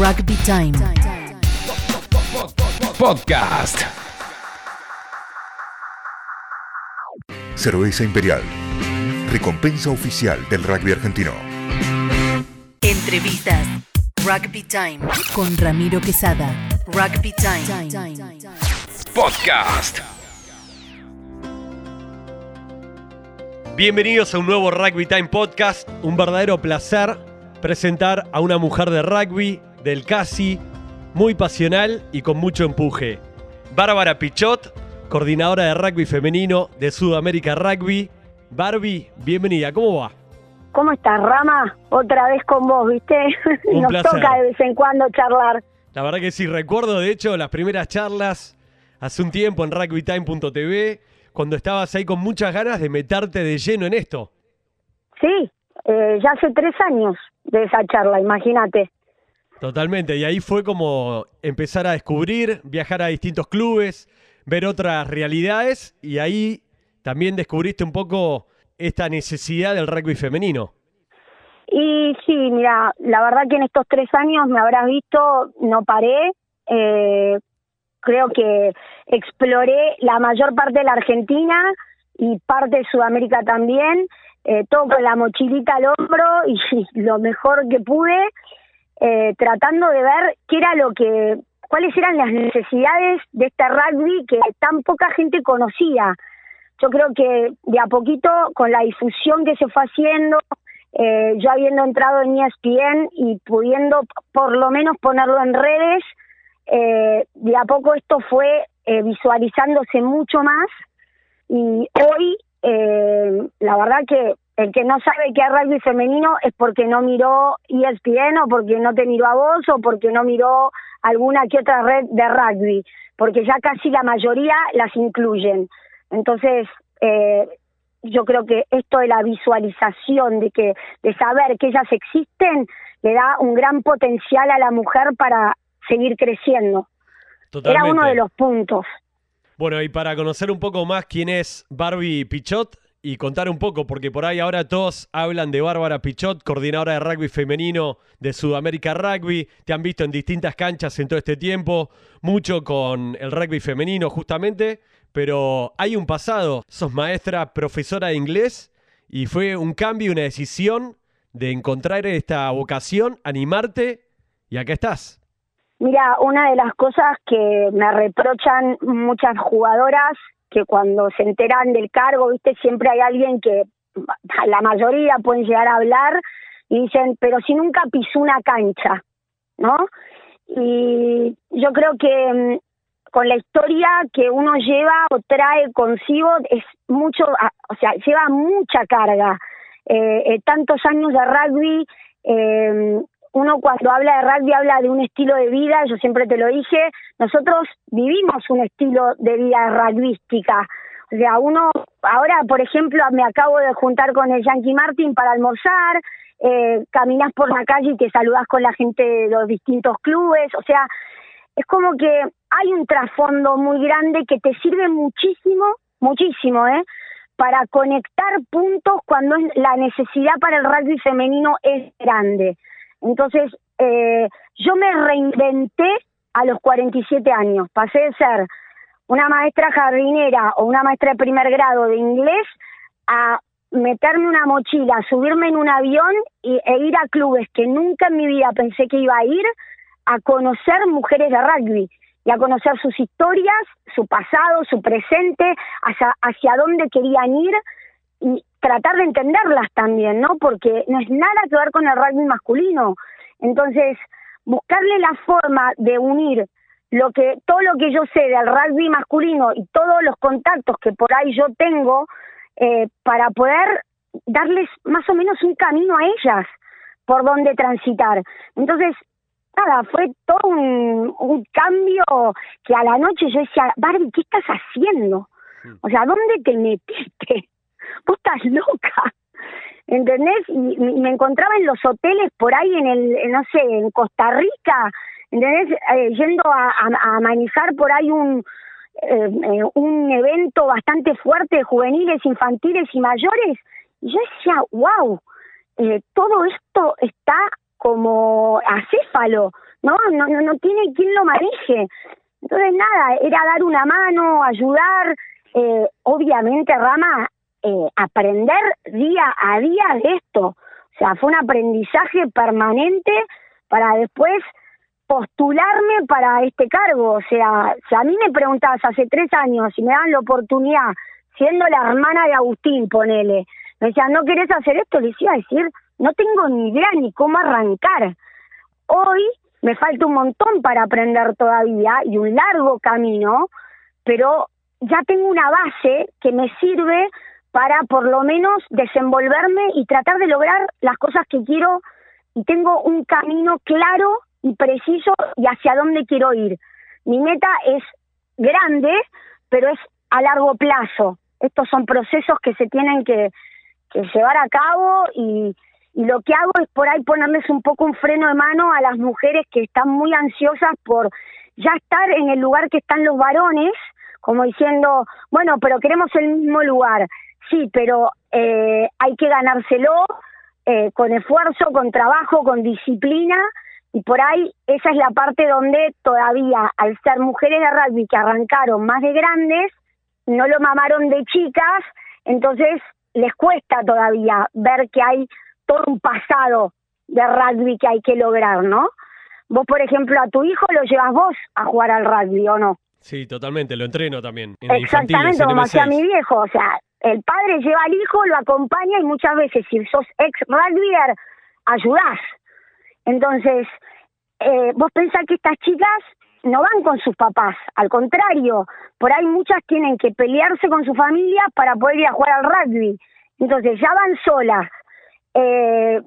Rugby Time. Podcast. Cerveza Imperial. Recompensa oficial del rugby argentino. Entrevistas. Rugby Time. Con Ramiro Quesada. Rugby Time. Podcast. Bienvenidos a un nuevo Rugby Time Podcast. Un verdadero placer presentar a una mujer de rugby, del CASI, muy pasional y con mucho empuje. Bárbara Pichot, coordinadora de rugby femenino de Sudamérica Rugby. Barbie, bienvenida, ¿cómo va? ¿Cómo estás, Rama? Otra vez con vos, ¿viste? Un Nos placer. toca de vez en cuando charlar. La verdad que sí, recuerdo de hecho las primeras charlas hace un tiempo en rugbytime.tv, cuando estabas ahí con muchas ganas de meterte de lleno en esto. Sí, eh, ya hace tres años de esa charla, imagínate. Totalmente, y ahí fue como empezar a descubrir, viajar a distintos clubes, ver otras realidades y ahí también descubriste un poco esta necesidad del rugby femenino. Y sí, mira, la verdad que en estos tres años me habrás visto, no paré. eh, creo que exploré la mayor parte de la Argentina y parte de Sudamérica también, eh, todo con la mochilita al hombro y lo mejor que pude, eh, tratando de ver qué era lo que, cuáles eran las necesidades de este rugby que tan poca gente conocía. Yo creo que de a poquito, con la difusión que se fue haciendo, eh, yo habiendo entrado en ESPN y pudiendo por lo menos ponerlo en redes, eh, de a poco esto fue eh, visualizándose mucho más y hoy eh, la verdad que el que no sabe qué es rugby femenino es porque no miró ESPN o porque no te miró a vos o porque no miró alguna que otra red de rugby, porque ya casi la mayoría las incluyen. Entonces, eh, yo creo que esto de la visualización, de que de saber que ellas existen, le da un gran potencial a la mujer para seguir creciendo. Era uno de los puntos. Bueno, y para conocer un poco más quién es Barbie Pichot y contar un poco, porque por ahí ahora todos hablan de Bárbara Pichot, coordinadora de rugby femenino de Sudamérica Rugby. Te han visto en distintas canchas en todo este tiempo, mucho con el rugby femenino justamente, pero hay un pasado. Sos maestra, profesora de inglés y fue un cambio, una decisión de encontrar esta vocación, animarte y acá estás. Mira, una de las cosas que me reprochan muchas jugadoras, que cuando se enteran del cargo, viste, siempre hay alguien que, la mayoría pueden llegar a hablar y dicen, pero si nunca pisó una cancha, ¿no? Y yo creo que mm, con la historia que uno lleva o trae consigo es mucho, a- o sea, lleva mucha carga. Eh, eh, tantos años de rugby, eh, uno cuando habla de rugby habla de un estilo de vida, yo siempre te lo dije, nosotros vivimos un estilo de vida rugbyística. O sea, uno, ahora por ejemplo me acabo de juntar con el Yankee Martin para almorzar, eh, caminás por la calle y te saludás con la gente de los distintos clubes, o sea, es como que hay un trasfondo muy grande que te sirve muchísimo, muchísimo, ¿eh? Para conectar puntos cuando la necesidad para el rugby femenino es grande. Entonces, eh, yo me reinventé a los 47 años. Pasé de ser una maestra jardinera o una maestra de primer grado de inglés a meterme una mochila, subirme en un avión y, e ir a clubes que nunca en mi vida pensé que iba a ir a conocer mujeres de rugby y a conocer sus historias, su pasado, su presente, hacia, hacia dónde querían ir y tratar de entenderlas también, ¿no? Porque no es nada que ver con el rugby masculino. Entonces, buscarle la forma de unir lo que todo lo que yo sé del rugby masculino y todos los contactos que por ahí yo tengo eh, para poder darles más o menos un camino a ellas por donde transitar. Entonces, nada, fue todo un, un cambio que a la noche yo decía, Barbie, ¿qué estás haciendo? O sea, ¿dónde te metiste? Vos estás loca. ¿Entendés? Y, me encontraba en los hoteles por ahí en el, en, no sé, en Costa Rica, ¿entendés? Eh, yendo a, a, a manejar por ahí un, eh, eh, un evento bastante fuerte de juveniles, infantiles y mayores. Y yo decía, wow, eh, todo esto está como acéfalo, ¿no? No, no, no tiene quien lo maneje. Entonces, nada, era dar una mano, ayudar, eh, obviamente, Rama, eh, aprender día a día de esto. O sea, fue un aprendizaje permanente para después postularme para este cargo. O sea, si a mí me preguntabas hace tres años si me dan la oportunidad, siendo la hermana de Agustín, ponele, me decían, ¿no querés hacer esto? Les iba a decir, no tengo ni idea ni cómo arrancar. Hoy me falta un montón para aprender todavía y un largo camino, pero ya tengo una base que me sirve para por lo menos desenvolverme y tratar de lograr las cosas que quiero y tengo un camino claro y preciso y hacia dónde quiero ir. Mi meta es grande, pero es a largo plazo. Estos son procesos que se tienen que, que llevar a cabo y, y lo que hago es por ahí ponerles un poco un freno de mano a las mujeres que están muy ansiosas por ya estar en el lugar que están los varones, como diciendo, bueno, pero queremos el mismo lugar. Sí, pero eh, hay que ganárselo eh, con esfuerzo, con trabajo, con disciplina, y por ahí esa es la parte donde todavía, al ser mujeres de rugby que arrancaron más de grandes, no lo mamaron de chicas, entonces les cuesta todavía ver que hay todo un pasado de rugby que hay que lograr, ¿no? Vos, por ejemplo, a tu hijo lo llevas vos a jugar al rugby, ¿o no? Sí, totalmente, lo entreno también. Exactamente, como hacía mi viejo, o sea, el padre lleva al hijo, lo acompaña y muchas veces si sos ex rugbyer, ayudás. Entonces, eh, vos pensás que estas chicas no van con sus papás, al contrario, por ahí muchas tienen que pelearse con su familia para poder ir a jugar al rugby. Entonces ya van solas, eh,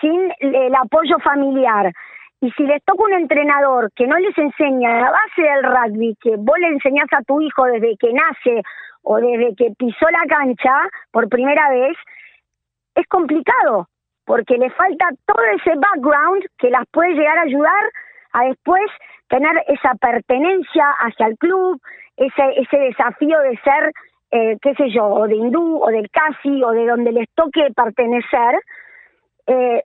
sin el apoyo familiar. Y si les toca un entrenador que no les enseña la base del rugby, que vos le enseñás a tu hijo desde que nace o desde que pisó la cancha por primera vez, es complicado, porque le falta todo ese background que las puede llegar a ayudar a después tener esa pertenencia hacia el club, ese, ese desafío de ser, eh, qué sé yo, o de hindú, o del casi, o de donde les toque pertenecer, eh,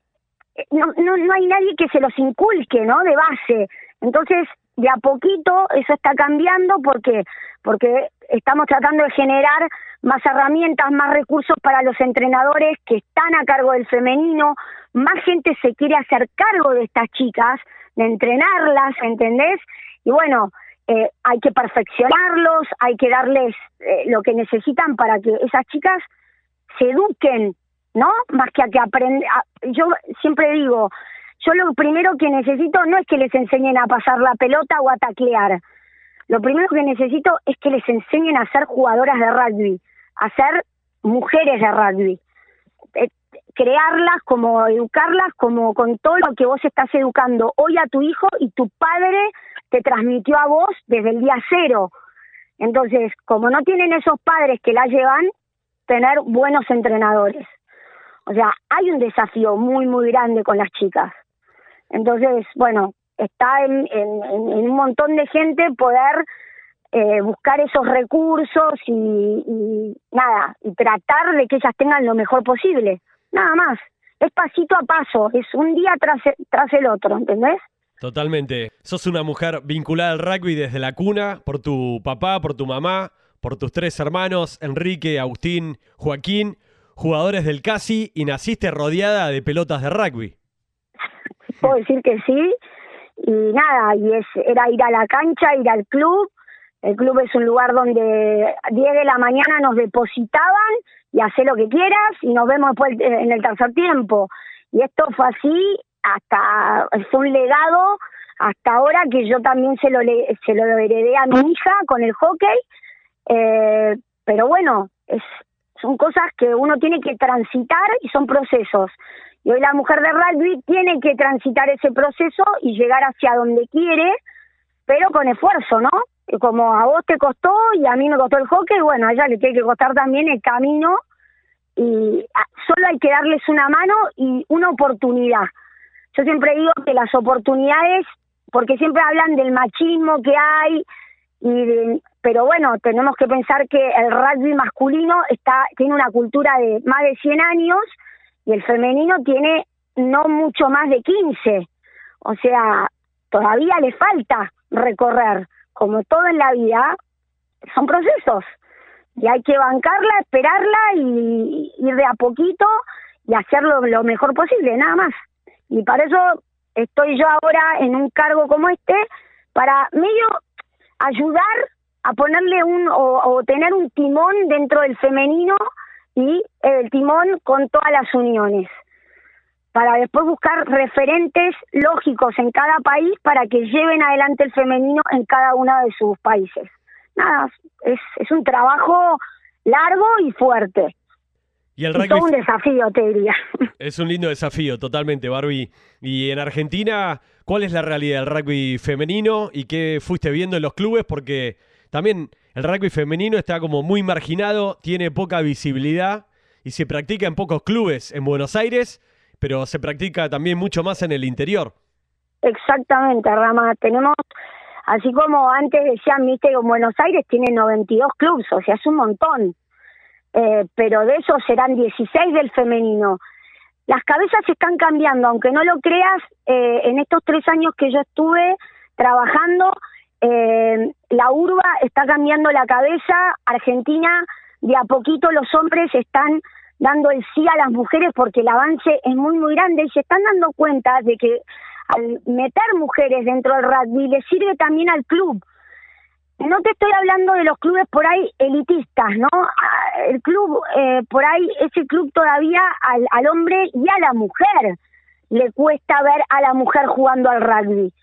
no, no, no hay nadie que se los inculque, ¿no? De base. Entonces, de a poquito eso está cambiando porque porque estamos tratando de generar más herramientas, más recursos para los entrenadores que están a cargo del femenino, más gente se quiere hacer cargo de estas chicas, de entrenarlas, ¿entendés? Y bueno, eh, hay que perfeccionarlos, hay que darles eh, lo que necesitan para que esas chicas se eduquen, ¿no? Más que a que aprendan. Yo siempre digo, yo lo primero que necesito no es que les enseñen a pasar la pelota o a taclear. Lo primero que necesito es que les enseñen a ser jugadoras de rugby, a ser mujeres de rugby. Eh, crearlas, como educarlas, como con todo lo que vos estás educando hoy a tu hijo y tu padre te transmitió a vos desde el día cero. Entonces, como no tienen esos padres que la llevan, tener buenos entrenadores. O sea, hay un desafío muy, muy grande con las chicas. Entonces, bueno, está en, un montón de gente poder eh, buscar esos recursos y, nada, y tratar de que ellas tengan lo mejor posible. Nada más. Es pasito a paso, es un día tras, tras el otro, ¿entendés? Totalmente. Sos una mujer vinculada al rugby desde la cuna, por tu papá, por tu mamá, por tus tres hermanos, Enrique, Agustín, Joaquín, jugadores del CASI, y naciste rodeada de pelotas de rugby puedo decir que sí. Y nada, y es, era ir a la cancha, ir al club. El club es un lugar donde 10 de la mañana nos depositaban y hacer lo que quieras y nos vemos después en el tercer tiempo. Y esto fue así hasta, fue un legado hasta ahora que yo también se lo, se lo heredé a mi hija con el hockey. Eh, pero bueno, es, son cosas que uno tiene que transitar y son procesos. Y hoy la mujer de rugby tiene que transitar ese proceso y llegar hacia donde quiere, pero con esfuerzo, ¿no? Como a vos te costó y a mí me costó el hockey, bueno, a ella le tiene que costar también el camino y ah, solo hay que darles una mano y una oportunidad. Yo siempre digo que las oportunidades, porque siempre hablan del machismo que hay, y pero bueno, tenemos que pensar que el rugby masculino está tiene una cultura de más de 100 años y el femenino tiene no mucho más de 15. O sea, todavía le falta recorrer. Como todo en la vida, son procesos. Y hay que bancarla, esperarla y ir de a poquito y hacerlo lo mejor posible, nada más. Y para eso estoy yo ahora en un cargo como este, para medio ayudar a ponerle un o, tener un timón dentro del femenino y el timón con todas las uniones para después buscar referentes lógicos en cada país para que lleven adelante el femenino en cada uno de sus países. Nada, es, es un trabajo largo y fuerte. Y el rugby... un desafío, te diría. Es un lindo desafío, totalmente, Barbie. Y en Argentina, ¿cuál es la realidad del rugby femenino y qué fuiste viendo en los clubes? Porque también el rugby femenino está como muy marginado, tiene poca visibilidad y se practica en pocos clubes en Buenos Aires, pero se practica también mucho más en el interior. Exactamente, Rama. Tenemos, así como antes decían, viste, en Buenos Aires tiene 92 clubes, o sea, es un montón. Eh, pero de esos serán 16 del femenino. Las cabezas están cambiando, aunque no lo creas, eh, en estos tres años que yo estuve trabajando, eh, la urba está cambiando la cabeza, Argentina de a poquito los hombres están dando el sí a las mujeres porque el avance es muy muy grande y se están dando cuenta de que al meter mujeres dentro del rugby le sirve también al club. No te estoy hablando de los clubes por ahí elitistas, ¿no? Ah, el club, eh, por ahí, ese club todavía al, al hombre y a la mujer le cuesta ver a la mujer jugando al rugby.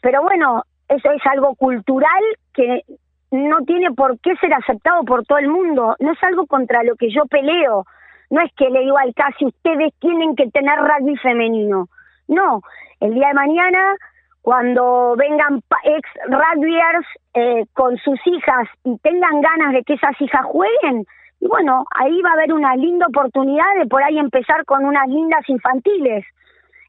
Pero bueno, eso es algo cultural que no tiene por qué ser aceptado por todo el mundo, no es algo contra lo que yo peleo, no es que le digo al casi ustedes tienen que tener rugby femenino, no, el día de mañana cuando vengan ex rugbyers eh, con sus hijas y tengan ganas de que esas hijas jueguen, y bueno, ahí va a haber una linda oportunidad de por ahí empezar con unas lindas infantiles,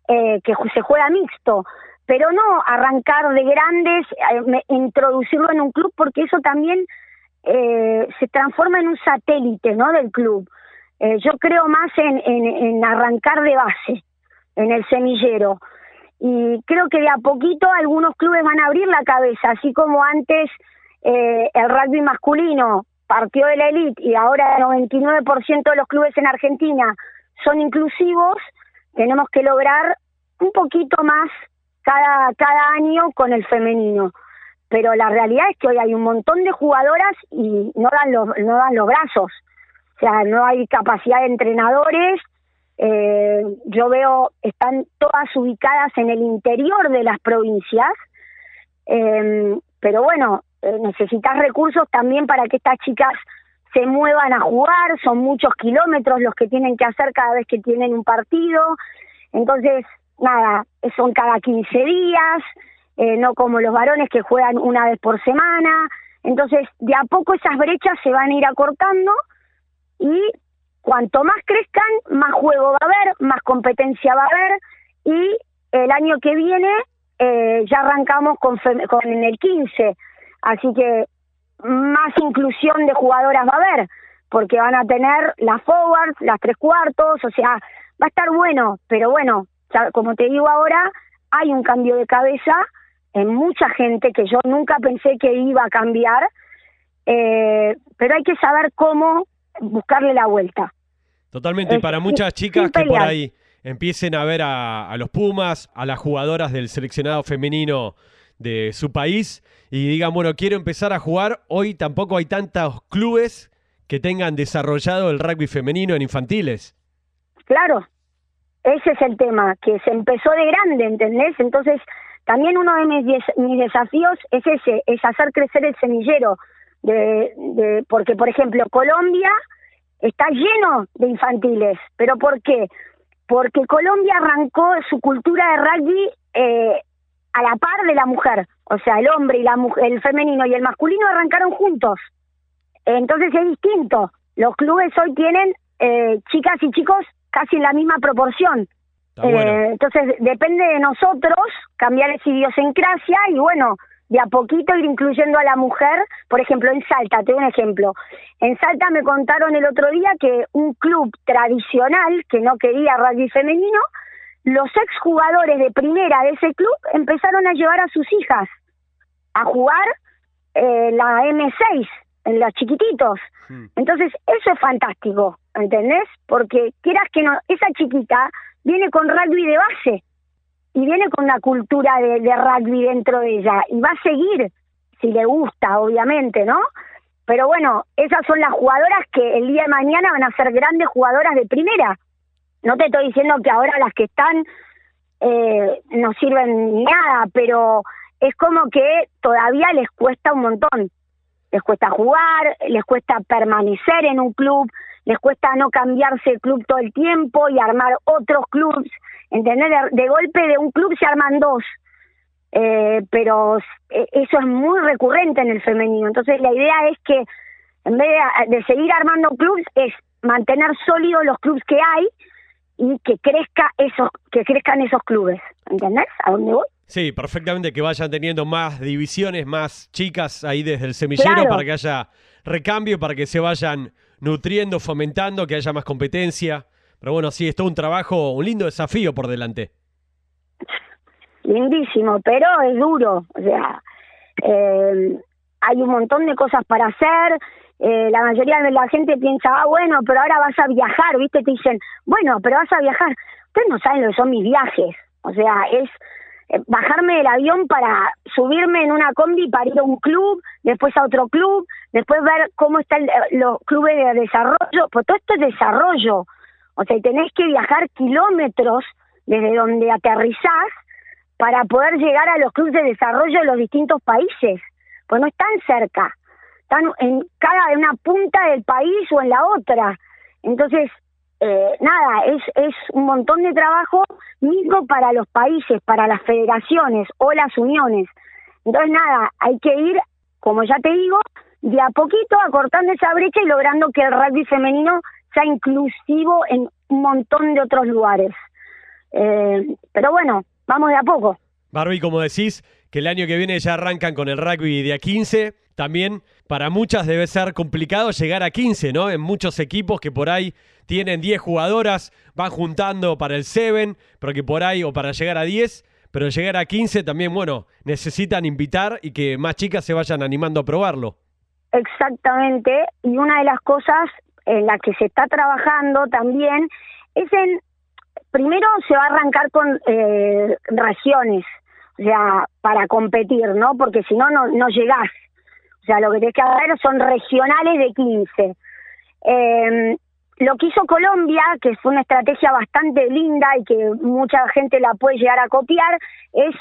eh, que se juega mixto pero no arrancar de grandes, eh, introducirlo en un club, porque eso también eh, se transforma en un satélite ¿no? del club. Eh, yo creo más en, en, arrancar de base, en el semillero. Y creo que de a poquito algunos clubes van a abrir la cabeza, así como antes el rugby masculino partió de la elite y ahora el 99% de los clubes en Argentina son inclusivos, tenemos que lograr un poquito más cada, cada año con el femenino. Pero la realidad es que hoy hay un montón de jugadoras y no dan los, no dan los brazos. O sea, no hay capacidad de entrenadores. Eh, yo veo, están todas ubicadas en el interior de las provincias. Eh, pero bueno, eh, necesitas recursos también para que estas chicas se muevan a jugar, son muchos kilómetros los que tienen que hacer cada vez que tienen un partido. Entonces, nada, son cada 15 días, eh, no como los varones que juegan una vez por semana. Entonces, de a poco esas brechas se van a ir acortando y cuanto más crezcan, más juego va a haber, más competencia va a haber y el año que viene eh, ya arrancamos con, con el 15, así que más inclusión de jugadoras va a haber, porque van a tener las forwards, las tres cuartos, o sea, va a estar bueno, pero bueno, como te digo ahora, hay un cambio de cabeza en mucha gente que yo nunca pensé que iba a cambiar, eh, pero hay que saber cómo buscarle la vuelta. Totalmente, y para muchas chicas que por ahí empiecen a ver a, los Pumas, a las jugadoras del seleccionado femenino de su país y digan, bueno, quiero empezar a jugar, hoy tampoco hay tantos clubes que tengan desarrollado el rugby femenino en infantiles. Claro, ese es el tema, que se empezó de grande, ¿entendés? Entonces, también uno de mis, mis desafíos es ese, es hacer crecer el semillero, de, de, porque, por ejemplo, Colombia está lleno de infantiles, pero ¿por qué? Porque Colombia arrancó su cultura de rugby eh, a la par de la mujer, o sea, el hombre y la mujer, el femenino y el masculino arrancaron juntos. Entonces es distinto. Los clubes hoy tienen eh, chicas y chicos casi en la misma proporción. Eh, entonces, depende de nosotros cambiar esa idiosincrasia y bueno, de a poquito ir incluyendo a la mujer. Por ejemplo, en Salta, te doy un ejemplo. En Salta me contaron el otro día que un club tradicional que no quería rugby femenino los exjugadores de primera de ese club empezaron a llevar a sus hijas a jugar eh, la M6 en los chiquititos. Entonces, eso es fantástico, ¿entendés? Porque quieras que no, esa chiquita viene con rugby de base y viene con una cultura de, de rugby dentro de ella y va a seguir si le gusta, obviamente, ¿no? Pero bueno, esas son las jugadoras que el día de mañana van a ser grandes jugadoras de primera. No te estoy diciendo que ahora las que están eh, no sirven nada, pero es como que todavía les cuesta un montón. Les cuesta jugar, les cuesta permanecer en un club, les cuesta no cambiarse el club todo el tiempo y armar otros clubs. ¿Entendés? De, de golpe de un club se arman dos. Eh, pero eh, eso es muy recurrente en el femenino. Entonces la idea es que en vez de, de seguir armando clubs es mantener sólidos los clubs que hay y que crezca esos que crezcan esos clubes, ¿entendés? ¿A dónde voy? Sí, perfectamente que vayan teniendo más divisiones, más chicas ahí desde el semillero Claro. para que haya recambio, para que se vayan nutriendo, fomentando, que haya más competencia. Pero bueno, sí, es todo un trabajo, un lindo desafío por delante. lindísimo, pero es duro. O sea, eh, hay un montón de cosas para hacer. Eh, la mayoría de la gente piensa, ah, bueno, pero ahora vas a viajar, ¿viste? Te dicen, bueno, pero vas a viajar. Ustedes no saben lo que son mis viajes. O sea, es eh, bajarme del avión para subirme en una combi para ir a un club, después a otro club, después ver cómo están los clubes de desarrollo. Pues todo esto es desarrollo. O sea, tenés que viajar kilómetros desde donde aterrizás para poder llegar a los clubes de desarrollo de los distintos países, pues no están cerca, están en cada una punta del país o en la otra. Entonces, eh, nada, es, es un montón de trabajo mismo para los países, para las federaciones o las uniones. Entonces, nada, hay que ir, como ya te digo, de a poquito acortando esa brecha y logrando que el rugby femenino sea inclusivo en un montón de otros lugares. Eh, pero bueno, vamos de a poco. Barbie, como decís, que el año que viene ya arrancan con el rugby de a 15. También para muchas debe ser complicado llegar a 15, ¿no? En muchos equipos que por ahí tienen 10 jugadoras, van juntando para el 7, pero que por ahí, o para llegar a 10, pero llegar a 15 también, bueno, necesitan invitar y que más chicas se vayan animando a probarlo. Exactamente, y una de las cosas en la que se está trabajando también es en, primero se va a arrancar con eh, regiones, o sea, para competir, ¿no? Porque si no, no llegás. O sea, lo que tenés que hacer son regionales de 15. Eh, lo que hizo Colombia, que fue una estrategia bastante linda y que mucha gente la puede llegar a copiar, es,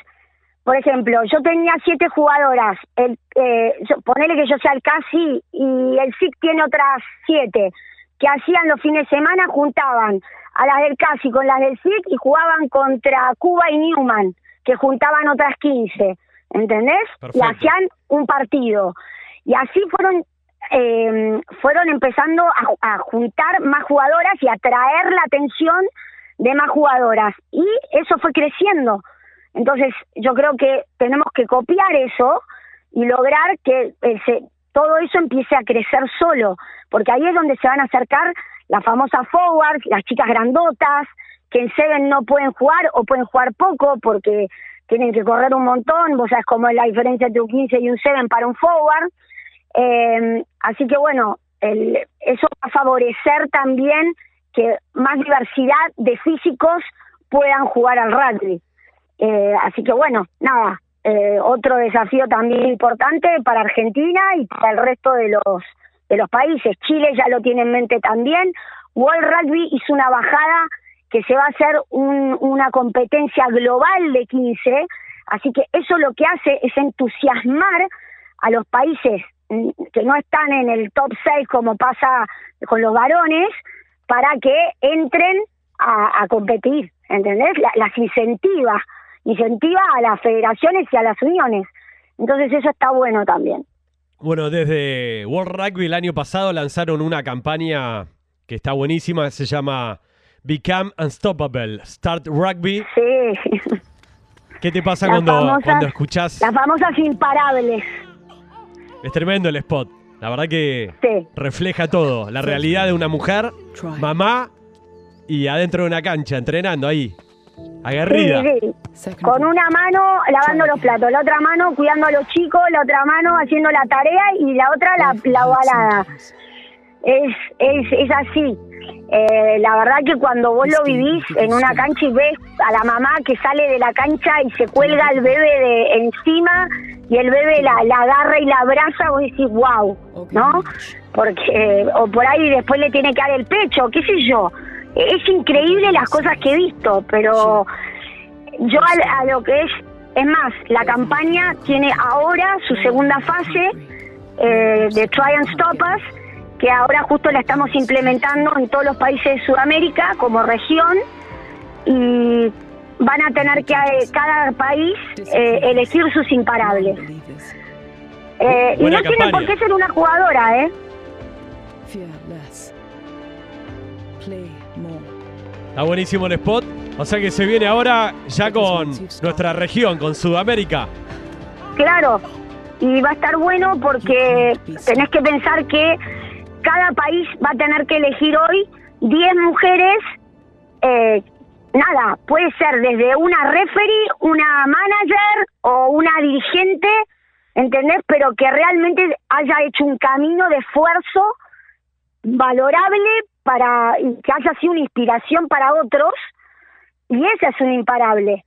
por ejemplo, yo tenía siete jugadoras, el, eh, yo- ponele que yo sea el CASI y el SIC tiene otras siete, que hacían los fines de semana, juntaban a las del CASI con las del SIC y jugaban contra Cuba y Newman, que juntaban otras 15, ¿entendés? Y hacían un partido. Y así fueron eh, fueron empezando a, a juntar más jugadoras y a atraer la atención de más jugadoras. Y eso fue creciendo. Entonces, yo creo que tenemos que copiar eso y lograr que eh, se- todo eso empiece a crecer solo, porque ahí es donde se van a acercar las famosas forwards, las chicas grandotas, que en Seven no pueden jugar o pueden jugar poco porque tienen que correr un montón, vos sabés cómo es la diferencia entre un 15 y un 7 para un forward. Eh, así que bueno, el- eso va a favorecer también que más diversidad de físicos puedan jugar al rugby. Eh, así que bueno, nada, eh, otro desafío también importante para Argentina y para el resto de los de los países. Chile ya lo tiene en mente también. World Rugby hizo una bajada que se va a hacer un- una competencia global de 15, así que eso lo que hace es entusiasmar a los países mm, que no están en el top 6 como pasa con los varones para que entren a, competir, ¿entendés? La- las incentiva, incentiva a las federaciones y a las uniones. Entonces eso está bueno también. Bueno, desde World Rugby el año pasado lanzaron una campaña que está buenísima, se llama Become Unstoppable, Start Rugby. Sí, ¿Qué te pasa Las cuando, famosas- cuando escuchás? las famosas imparables. Es tremendo el spot. La verdad que Sí. refleja todo. La realidad de una mujer, mamá y adentro de una cancha, entrenando ahí. Aguerrida. Sí, sí. Con una mano lavando los platos, la otra mano cuidando a los chicos, la otra mano haciendo la tarea y la otra la, la balada. Es, es, es así. Eh, la verdad que cuando vos lo vivís en una cancha y ves a la mamá que sale de la cancha y se cuelga el bebé de encima y el bebé la, la agarra y la abraza, vos decís, wow, ¿no? Porque, o por ahí después le tiene que dar el pecho, qué sé yo. Es increíble las cosas que he visto, pero yo a, a lo que es, es más, la campaña tiene ahora su segunda fase eh, de Try and Stop Us, que ahora justo la estamos implementando en todos los países de Sudamérica como región y van a tener que eh, cada país eh, elegir sus imparables. Eh, y no tiene por qué ser una jugadora, ¿eh? Está buenísimo el spot. O sea que se viene ahora ya con nuestra región, con Sudamérica. Claro, y va a estar bueno porque tenés que pensar que cada país va a tener que elegir hoy 10 mujeres, eh, nada, puede ser desde una referee, una manager o una dirigente, ¿entendés? Pero que realmente haya hecho un camino de esfuerzo valorable para que haya sido una inspiración para otros y esa es una imparable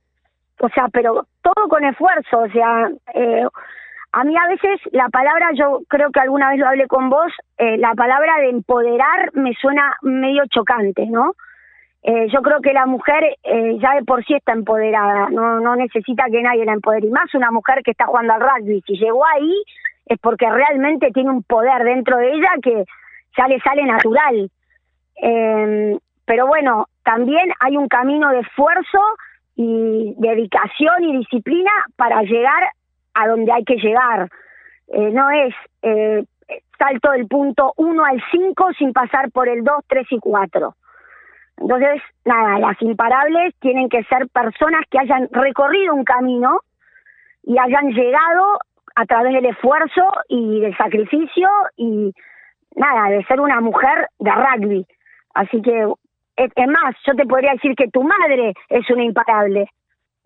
o sea pero todo con esfuerzo o sea eh, a mí a veces la palabra yo creo que alguna vez lo hablé con vos eh, la palabra de empoderar me suena medio chocante no Eh, yo creo que la mujer eh, ya de por sí está empoderada no no necesita que nadie la empodere. Y más una mujer que está jugando al rugby si llegó ahí es porque realmente tiene un poder dentro de ella que ya le sale natural. Eh, pero bueno, también hay un camino de esfuerzo y dedicación y disciplina para llegar a donde hay que llegar. Eh, no es eh, salto del punto 1 al 5 sin pasar por el 2, 3 y 4. Entonces, nada, las imparables tienen que ser personas que hayan recorrido un camino y hayan llegado a través del esfuerzo y del sacrificio y nada, de ser una mujer de rugby. Así que, es, más, yo te podría decir que tu madre es una imparable.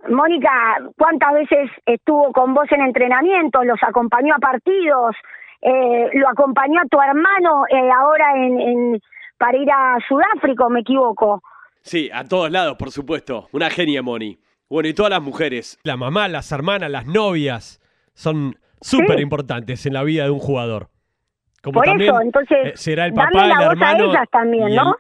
Mónica, ¿cuántas veces estuvo con vos en entrenamientos? ¿Los acompañó a partidos? Eh, ¿Lo acompañó a tu hermano eh, ahora en, en, para ir a Sudáfrica, me equivoco? Sí, a todos lados, por supuesto. Una genia, Moni. Bueno, y todas las mujeres. La mamá, las hermanas, las novias son súper importantes en la vida de un jugador. Como Por también, eso, entonces, eh, será el papá, la el voz a hermano. ellas también, ¿no?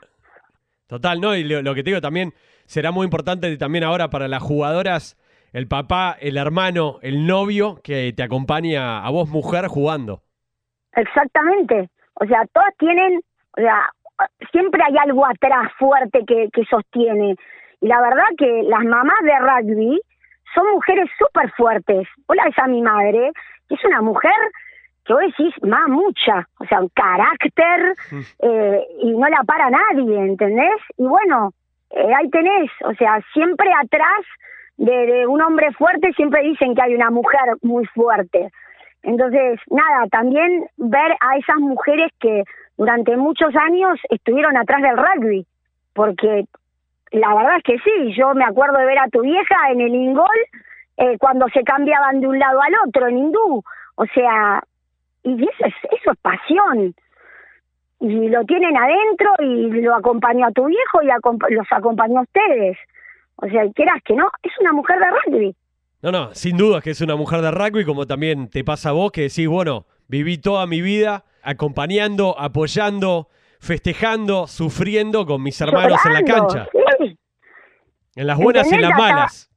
Total, ¿no? Y lo, lo que te digo también será muy importante también ahora para las jugadoras, el papá, el hermano, el novio que te acompaña a vos, mujer, jugando. Exactamente. O sea, todas tienen, o sea, siempre hay algo atrás fuerte que, que sostiene. Y la verdad que las mamás de rugby son mujeres súper fuertes. Vos la ves a mi madre, que es una mujer que vos decís, más mucha, o sea, un carácter, eh, y no la para nadie, ¿entendés? Y bueno, eh, ahí tenés, o sea, siempre atrás de, un hombre fuerte siempre dicen que hay una mujer muy fuerte. Entonces, nada, también ver a esas mujeres que durante muchos años estuvieron atrás del rugby, porque la verdad es que sí, yo me acuerdo de ver a tu vieja en el ingol eh, cuando se cambiaban de un lado al otro en hindú, o sea, y eso es, eso es pasión. Y lo tienen adentro y lo acompañó a tu viejo y acompa- los acompañó a ustedes. O sea, quieras que no, es una mujer de rugby. No, no, sin duda que es una mujer de rugby, como también te pasa a vos, que decís, bueno, viví toda mi vida acompañando, apoyando, festejando, sufriendo con mis hermanos en la cancha. sí. En las buenas y en las malas.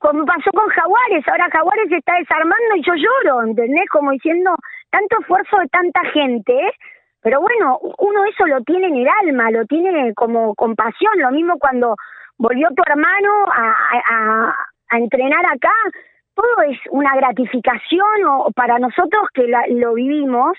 como pasó con Jaguares, ahora Jaguares se está desarmando y yo lloro, ¿entendés? Como diciendo, tanto esfuerzo de tanta gente, pero bueno, uno eso lo tiene en el alma, lo tiene como compasión, lo mismo cuando volvió tu hermano a, entrenar acá, todo es una gratificación o, para nosotros que la- lo vivimos,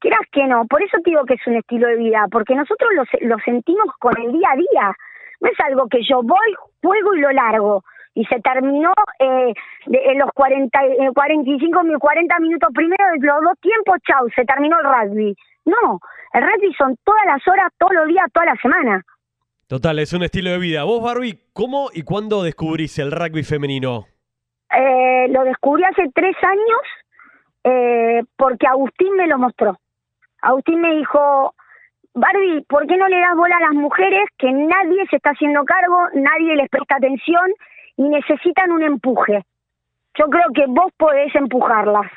quieras que no, por eso te digo que es un estilo de vida, porque nosotros lo, lo sentimos con el día a día, no es algo que yo voy, juego y lo largo, y se terminó eh, de- en los 40, eh, 45, mi- 40 minutos primero los dos tiempos, chau, se terminó el rugby. No, el rugby son todas las horas, todos los días, toda la semana. Total, es un estilo de vida. Vos, Barbie, ¿cómo y cuándo descubrís el rugby femenino? Eh, lo descubrí hace tres años eh, porque Agustín me lo mostró. Agustín me dijo, Barbie, ¿por qué no le das bola a las mujeres que nadie se está haciendo cargo, nadie les presta atención y necesitan un empuje? Yo creo que vos podés empujarlas.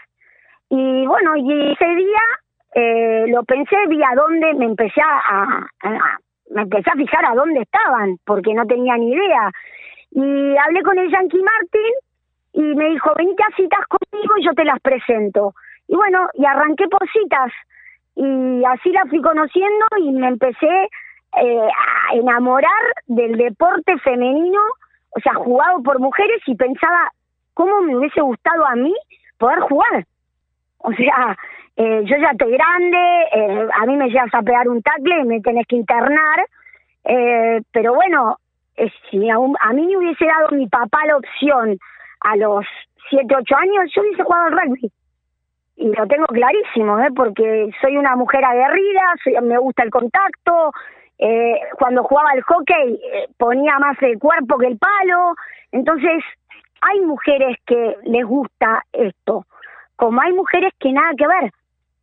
Y bueno, y ese día eh, lo pensé, vi a dónde me empecé a, me empecé a fijar a dónde estaban, porque no tenía ni idea. Y hablé con el Yankee Martin y me dijo, venite a citas conmigo y yo te las presento. Y bueno, y arranqué por citas y así la fui conociendo y me empecé eh, a enamorar del deporte femenino, o sea, jugado por mujeres y pensaba cómo me hubiese gustado a mí poder jugar. O sea, eh, yo ya estoy grande, eh, a mí me llegas a pegar un tackle y me tenés que internar, pero bueno, si a, a, mí me hubiese dado mi papá la opción a los 7, 8 años, yo hubiese jugado al rugby y lo tengo clarísimo, ¿eh? porque soy una mujer aguerrida, me gusta el contacto, eh, cuando jugaba el hockey eh, ponía más el cuerpo que el palo, entonces hay mujeres que les gusta esto, como hay mujeres que nada que ver.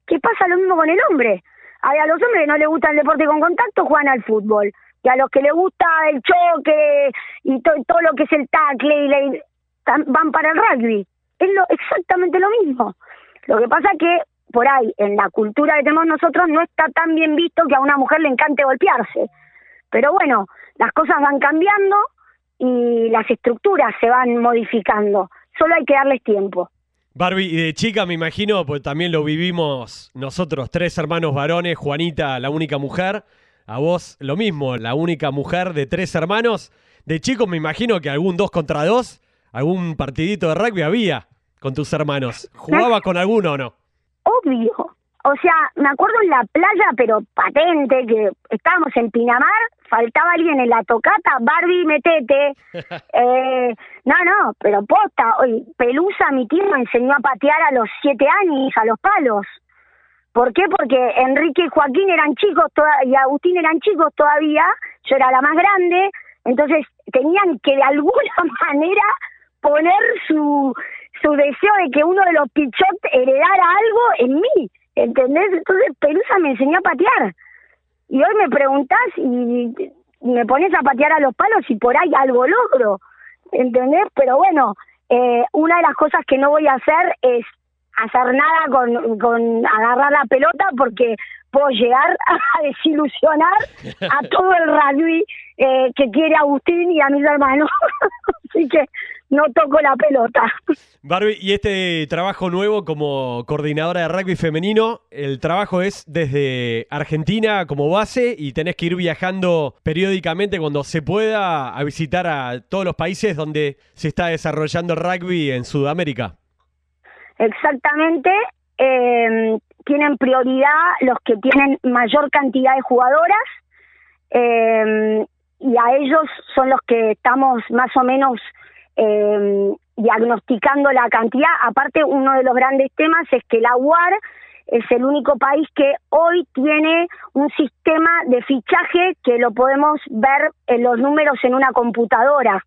¿Qué pasa lo mismo con el hombre? A los hombres no les gusta el deporte con contacto, juegan al fútbol. Y a los que les gusta el choque y todo lo que es el tackle, y van para el rugby. Es lo, exactamente lo mismo. Lo que pasa es que por ahí, en la cultura que tenemos nosotros, no está tan bien visto que a una mujer le encante golpearse. Pero bueno, las cosas van cambiando y las estructuras se van modificando. Solo hay que darles tiempo. Barbie, y de chica me imagino, pues también lo vivimos nosotros, tres hermanos varones, Juanita, la única mujer, a vos lo mismo, la única mujer de tres hermanos. De chico me imagino que algún dos contra dos, algún partidito de rugby había con tus hermanos? ¿Jugaba con alguno o no? Obvio. O sea, me acuerdo en la playa, pero patente, que estábamos en Pinamar, faltaba alguien en la tocata, Barbie, metete. eh, no, no, pero posta. Oye, Pelusa, mi tío, me enseñó a patear a los siete años, a los palos. ¿Por qué? Porque Enrique y Joaquín eran chicos y Agustín eran chicos todavía, yo era la más grande, entonces tenían que de alguna manera poner su, su deseo de que uno de los pichot heredara algo en mí, ¿entendés? Entonces Pelusa me enseñó a patear. Y hoy me preguntás y me pones a patear a los palos y por ahí algo logro, ¿entendés? Pero bueno, eh, una de las cosas que no voy a hacer es hacer nada con, con agarrar la pelota porque puedo llegar a desilusionar a todo el rugby eh, que quiere Agustín y a mis hermanos. Así que no toco la pelota. Barbie, y este trabajo nuevo como coordinadora de rugby femenino, el trabajo es desde Argentina como base y tenés que ir viajando periódicamente cuando se pueda a visitar a todos los países donde se está desarrollando el rugby en Sudamérica. Exactamente. Eh, tienen prioridad los que tienen mayor cantidad de jugadoras. Eh, y a ellos son los que estamos más o menos eh, diagnosticando la cantidad. Aparte, uno de los grandes temas es que la UAR es el único país que hoy tiene un sistema de fichaje que lo podemos ver en los números en una computadora.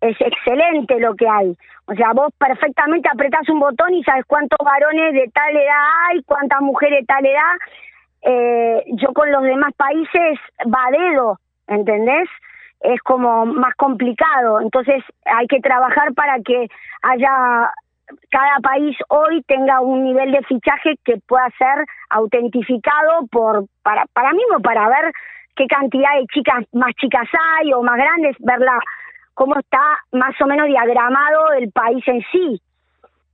Es excelente lo que hay. O sea, vos perfectamente apretás un botón y sabes cuántos varones de tal edad hay, cuántas mujeres de tal edad. Eh, yo con los demás países va dedo, ¿entendés? es como más complicado. Entonces hay que trabajar para que haya cada país hoy tenga un nivel de fichaje que pueda ser autentificado por para para mismo para ver qué cantidad de chicas más chicas hay o más grandes, verla cómo está más o menos diagramado el país en sí.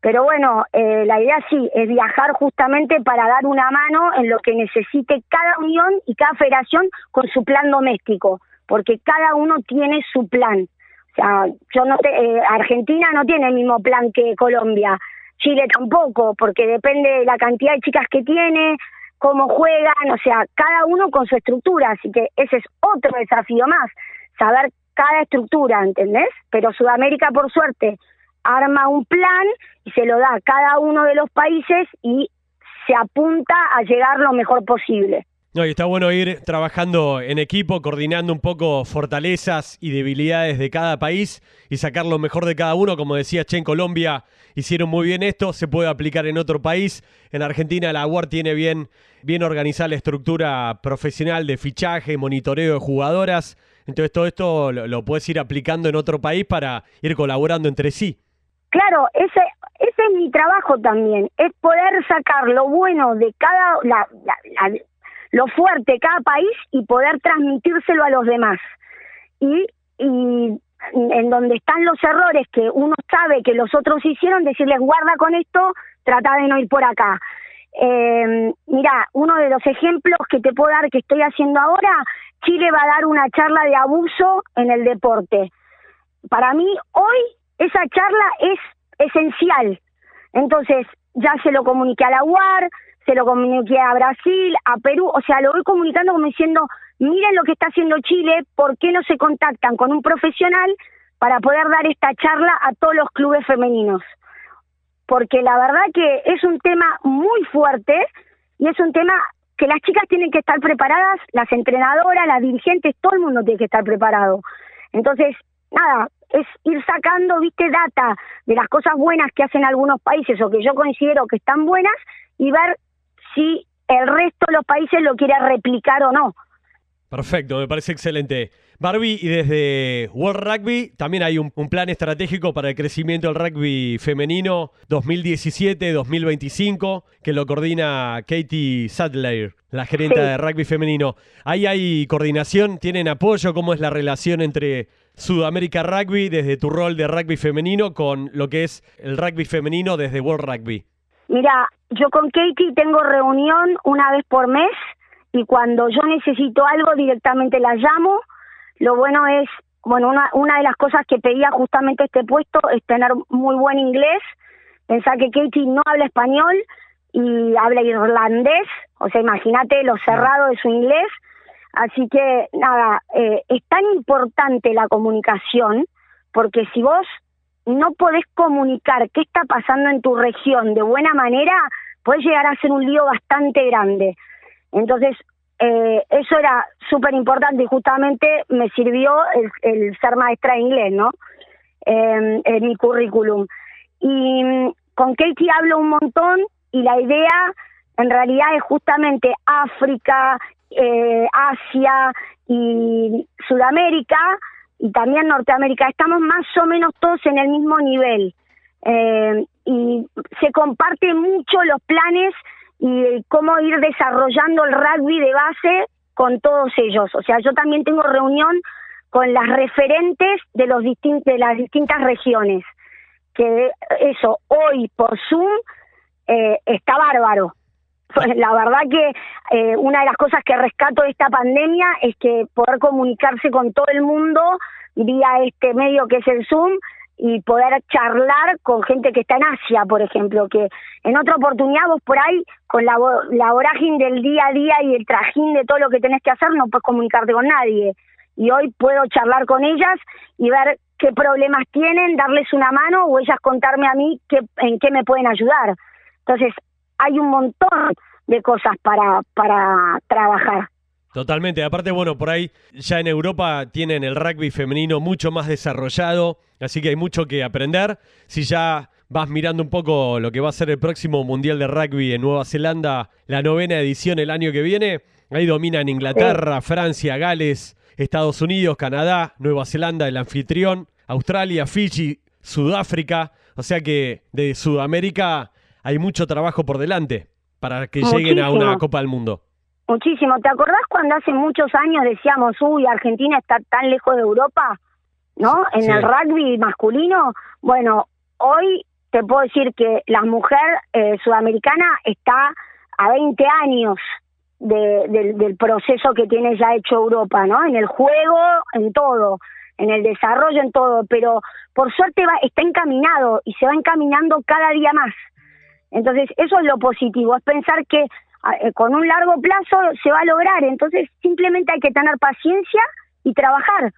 Pero bueno, eh, la idea sí es viajar justamente para dar una mano en lo que necesite cada unión y cada federación con su plan doméstico porque cada uno tiene su plan. O sea, yo no eh, Argentina no tiene el mismo plan que Colombia, Chile tampoco, porque depende de la cantidad de chicas que tiene, cómo juegan, o sea, cada uno con su estructura, así que ese es otro desafío más, saber cada estructura, ¿entendés? Pero Sudamérica, por suerte, arma un plan y se lo da a cada uno de los países y se apunta a llegar lo mejor posible. No, y está bueno ir trabajando en equipo, coordinando un poco fortalezas y debilidades de cada país y sacar lo mejor de cada uno. Como decía Che, en Colombia hicieron muy bien esto, se puede aplicar en otro país. En Argentina la UAR tiene bien, bien organizada la estructura profesional de fichaje, monitoreo de jugadoras. Entonces todo esto lo, lo puedes ir aplicando en otro país para ir colaborando entre sí. Claro, ese, ese es mi trabajo también, es poder sacar lo bueno de cada, la, la, lo fuerte de cada país y poder transmitírselo a los demás. Y, y en donde están los errores que uno sabe que los otros hicieron, decirles guarda con esto, trata de no ir por acá. Eh, mira, uno de los ejemplos que te puedo dar que estoy haciendo ahora, Chile va a dar una charla de abuso en el deporte. Para mí, hoy esa charla es esencial. Entonces, ya se lo comuniqué a la UAR, se lo comuniqué a Brasil, a Perú, o sea, lo voy comunicando como diciendo, miren lo que está haciendo Chile, ¿por qué no se contactan con un profesional para poder dar esta charla a todos los clubes femeninos? Porque la verdad que es un tema muy fuerte y es un tema que las chicas tienen que estar preparadas, las entrenadoras, las dirigentes, todo el mundo tiene que estar preparado. Entonces, nada, es ir sacando, viste, data de las cosas buenas que hacen algunos países o que yo considero que están buenas y ver si el resto de los países lo quiere replicar o no. Perfecto, me parece excelente. Barbie, y desde World Rugby también hay un, un plan estratégico para el crecimiento del rugby femenino 2017-2025 que lo coordina Katie Sadler, la gerente Sí. de rugby femenino. Ahí hay coordinación, tienen apoyo, ¿cómo es la relación entre Sudamérica Rugby desde tu rol de rugby femenino con lo que es el rugby femenino desde World Rugby? Mira, yo con Katie tengo reunión una vez por mes y cuando yo necesito algo directamente la llamo. Lo bueno es, bueno, una, una de las cosas que pedía justamente este puesto es tener muy buen inglés. Pensá que Katie no habla español y habla irlandés, o sea, imagínate lo cerrado de su inglés. Así que, nada, eh, es tan importante la comunicación, porque si vos no podés comunicar qué está pasando en tu región de buena manera, puede llegar a ser un lío bastante grande. Entonces, eh, eso era súper importante y justamente me sirvió el, el ser maestra de inglés, ¿no? Eh, en mi currículum. Y mm, con Katie hablo un montón y la idea en realidad es justamente África, eh, Asia y Sudamérica y también Norteamérica. Estamos más o menos todos en el mismo nivel. Eh, y se comparten mucho los planes y cómo ir desarrollando el rugby de base con todos ellos. O sea, yo también tengo reunión con las referentes de los de las distintas regiones. Que eso hoy por Zoom eh, está bárbaro. La verdad que eh, una de las cosas que rescato de esta pandemia es que poder comunicarse con todo el mundo vía este medio que es el Zoom y poder charlar con gente que está en Asia, por ejemplo, que en otra oportunidad vos por ahí, con la, la vorágine del día a día y el trajín de todo lo que tenés que hacer, no puedes comunicarte con nadie. Y hoy puedo charlar con ellas y ver qué problemas tienen, darles una mano o ellas contarme a mí qué, en qué me pueden ayudar. Entonces, hay un montón de cosas para, para trabajar. Totalmente. Aparte, bueno, por ahí ya en Europa tienen el rugby femenino mucho más desarrollado, así que hay mucho que aprender. Si ya vas mirando un poco lo que va a ser el próximo Mundial de Rugby en Nueva Zelanda, la novena edición el año que viene, ahí dominan Inglaterra, Francia, Gales, Estados Unidos, Canadá, Nueva Zelanda, el anfitrión, Australia, Fiji, Sudáfrica. O sea que de Sudamérica hay mucho trabajo por delante para que lleguen a una. Copa del Mundo. Muchísimo. ¿Te acordás cuando hace muchos años decíamos, uy, Argentina está tan lejos de Europa? ¿No? En Sí. el rugby masculino. Bueno, hoy te puedo decir que la mujer eh, sudamericana está a 20 años de- del, del proceso que tiene ya hecho Europa, ¿no? En el juego, en todo, en el desarrollo, en todo. Pero por suerte va, está encaminado y se va encaminando cada día más. Entonces, eso es lo positivo, es pensar que a- eh, con un largo plazo se va a lograr. Entonces, simplemente hay que tener paciencia y trabajar.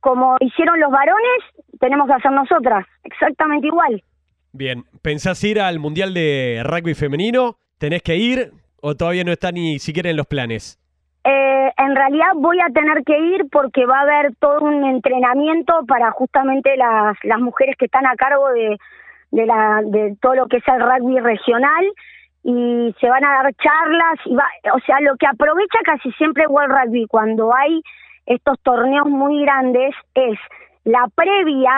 Como hicieron los varones, tenemos que hacer nosotras, exactamente igual. Bien, ¿pensás ir al Mundial de Rugby Femenino? ¿Tenés que ir o todavía no está ni siquiera en los planes? eh, en realidad voy a tener que ir porque va a haber todo un entrenamiento para justamente las, las mujeres que están a cargo de, de, la, de todo lo que es el rugby regional y se van a dar charlas, y va, o sea, lo que aprovecha casi siempre World Rugby cuando hay estos torneos muy grandes es la previa,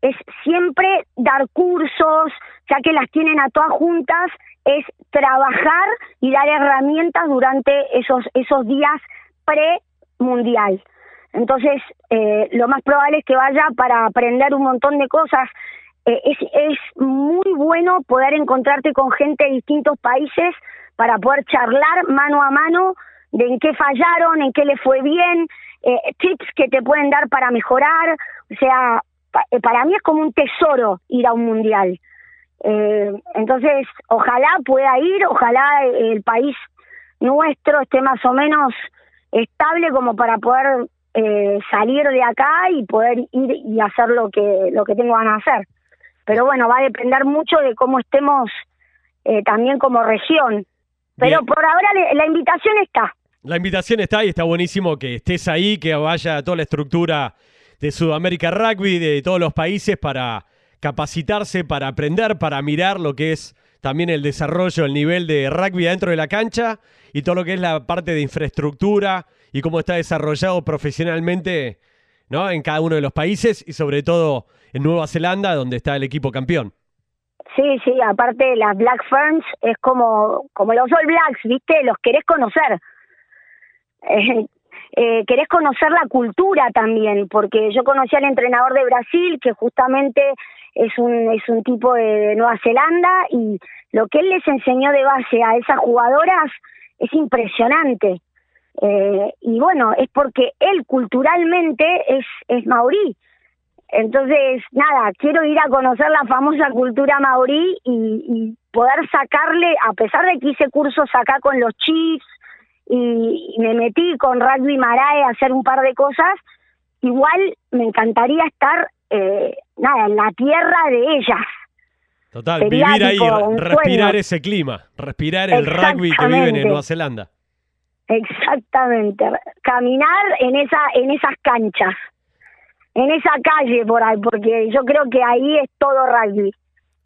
es siempre dar cursos, ya que las tienen a todas juntas, es trabajar y dar herramientas durante esos, esos días pre-mundial. Entonces, eh, lo más probable es que vaya para aprender un montón de cosas. Eh, es, es muy bueno poder encontrarte con gente de distintos países para poder charlar mano a mano de en qué fallaron, en qué le fue bien, eh, tips que te pueden dar para mejorar. O sea, para mí es como un tesoro ir a un mundial. Eh, entonces, ojalá pueda ir, ojalá el país nuestro esté más o menos estable como para poder eh, salir de acá y poder ir y hacer lo que lo que tengo ganas de hacer. Pero bueno, va a depender mucho de cómo estemos eh, también como región. Pero por ahora la invitación está. La invitación está y está buenísimo que estés ahí, que vaya toda la estructura de Sudamérica Rugby, de todos los países para capacitarse, para aprender, para mirar lo que es también el desarrollo, el nivel de rugby dentro de la cancha y todo lo que es la parte de infraestructura y cómo está desarrollado profesionalmente ¿no? en cada uno de los países y sobre todo en Nueva Zelanda, donde está el equipo campeón. Sí, sí, aparte las Black Ferns es como, como los All Blacks, ¿viste? Los querés conocer. Eh, eh, querés conocer la cultura también, porque yo conocí al entrenador de Brasil, que justamente es un, es un tipo de Nueva Zelanda, y lo que él les enseñó de base a esas jugadoras es impresionante. Eh, y bueno, es porque él culturalmente es, es maorí. Entonces, nada, quiero ir a conocer la famosa cultura maorí y, y poder sacarle, a pesar de que hice cursos acá con los Chiefs, y, me metí con Rugby Marae a hacer un par de cosas, igual me encantaría estar, eh, nada, en la tierra de ellas. Total, vivir ahí, respirar ese clima, respirar el rugby que viven en Nueva Zelanda. Exactamente, caminar en esa en esas canchas, en esa calle por ahí, porque yo creo que ahí es todo rugby.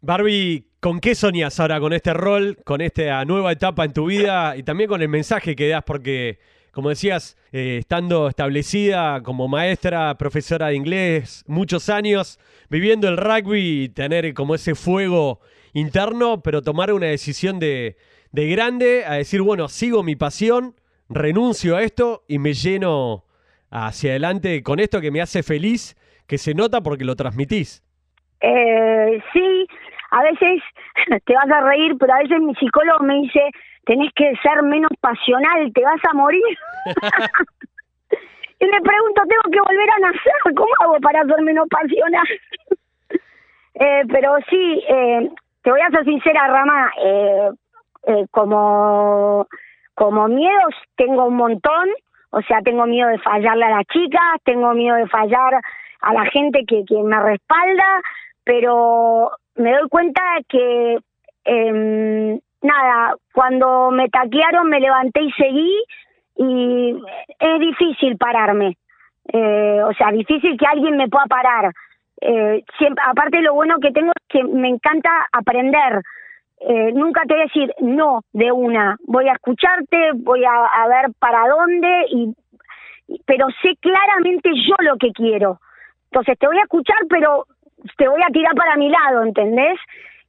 Barbie, ¿con qué soñas ahora con este rol, con esta nueva etapa en tu vida y también con el mensaje que das? Porque, como decías, eh, estando establecida como maestra, profesora de inglés, muchos años, viviendo el rugby y tener como ese fuego interno, pero tomar una decisión de, de grande a decir, bueno, sigo mi pasión, renuncio a esto y me lleno hacia adelante con esto que me hace feliz, que se nota porque lo transmitís. Eh, sí, a veces te vas a reír, pero a veces mi psicólogo me dice, tenés que ser menos pasional, te vas a morir. y me pregunto, ¿tengo que volver a nacer? ¿Cómo hago para ser menos pasional? eh, pero sí, eh, te voy a ser sincera, Rama, eh, eh, como, como miedos tengo un montón, o sea, tengo miedo de fallarle a las chicas, tengo miedo de fallar a la gente que, que me respalda, pero me doy cuenta que, eh, nada, cuando me taquearon me levanté y seguí y es difícil pararme. Eh, o sea, difícil que alguien me pueda parar. Eh, siempre, aparte lo bueno que tengo es que me encanta aprender. Eh, nunca te voy a decir no de una. Voy a escucharte, voy a, ver para dónde, y, pero sé claramente yo lo que quiero. Entonces te voy a escuchar, pero te voy a tirar para mi lado, ¿entendés?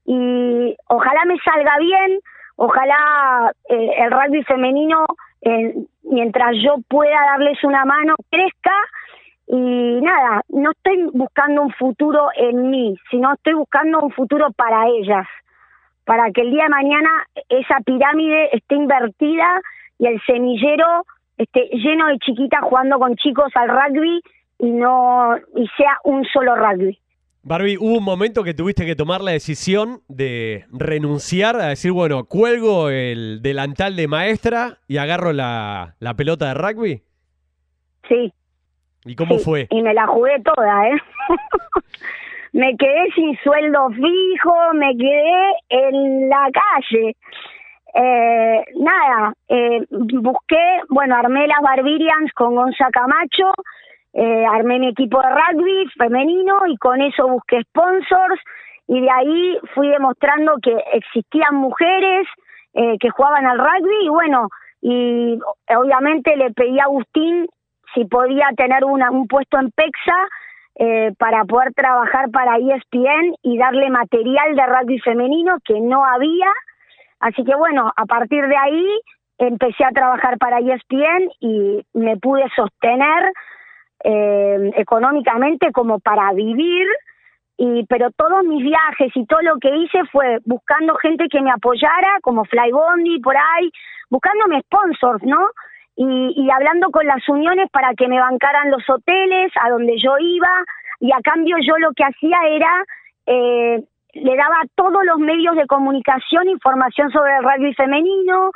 Y ojalá me salga bien, ojalá eh, el rugby femenino, eh, mientras yo pueda darles una mano, crezca. Y nada, no estoy buscando un futuro en mí, sino estoy buscando un futuro para ellas, para que el día de mañana esa pirámide esté invertida y el semillero esté lleno de chiquitas jugando con chicos al rugby y no y sea un solo rugby. Barbie, hubo un momento que tuviste que tomar la decisión de renunciar a decir, bueno, cuelgo el delantal de maestra y agarro la, pelota de rugby. Sí. ¿Y cómo fue? Y me la jugué toda, ¿eh? me quedé sin sueldo fijo, me quedé en la calle. eh, nada, eh, busqué, bueno, armé las Barbarians con Gonza Camacho, eh, armé mi equipo de rugby femenino y con eso busqué sponsors y de ahí fui demostrando que existían mujeres eh, que jugaban al rugby y bueno, y obviamente le pedí a Agustín si podía tener una, un puesto en PEXA eh, para poder trabajar para ESPN y darle material de rugby femenino que no había. Así que bueno, a partir de ahí empecé a trabajar para ESPN y me pude sostener eh, económicamente como para vivir y pero todos mis viajes y todo lo que hice fue buscando gente que me apoyara como Flybondi por ahí buscándome sponsors no y, y hablando con las uniones para que me bancaran los hoteles a donde yo iba y a cambio yo lo que hacía era eh, le daba a todos los medios de comunicación información sobre el rugby femenino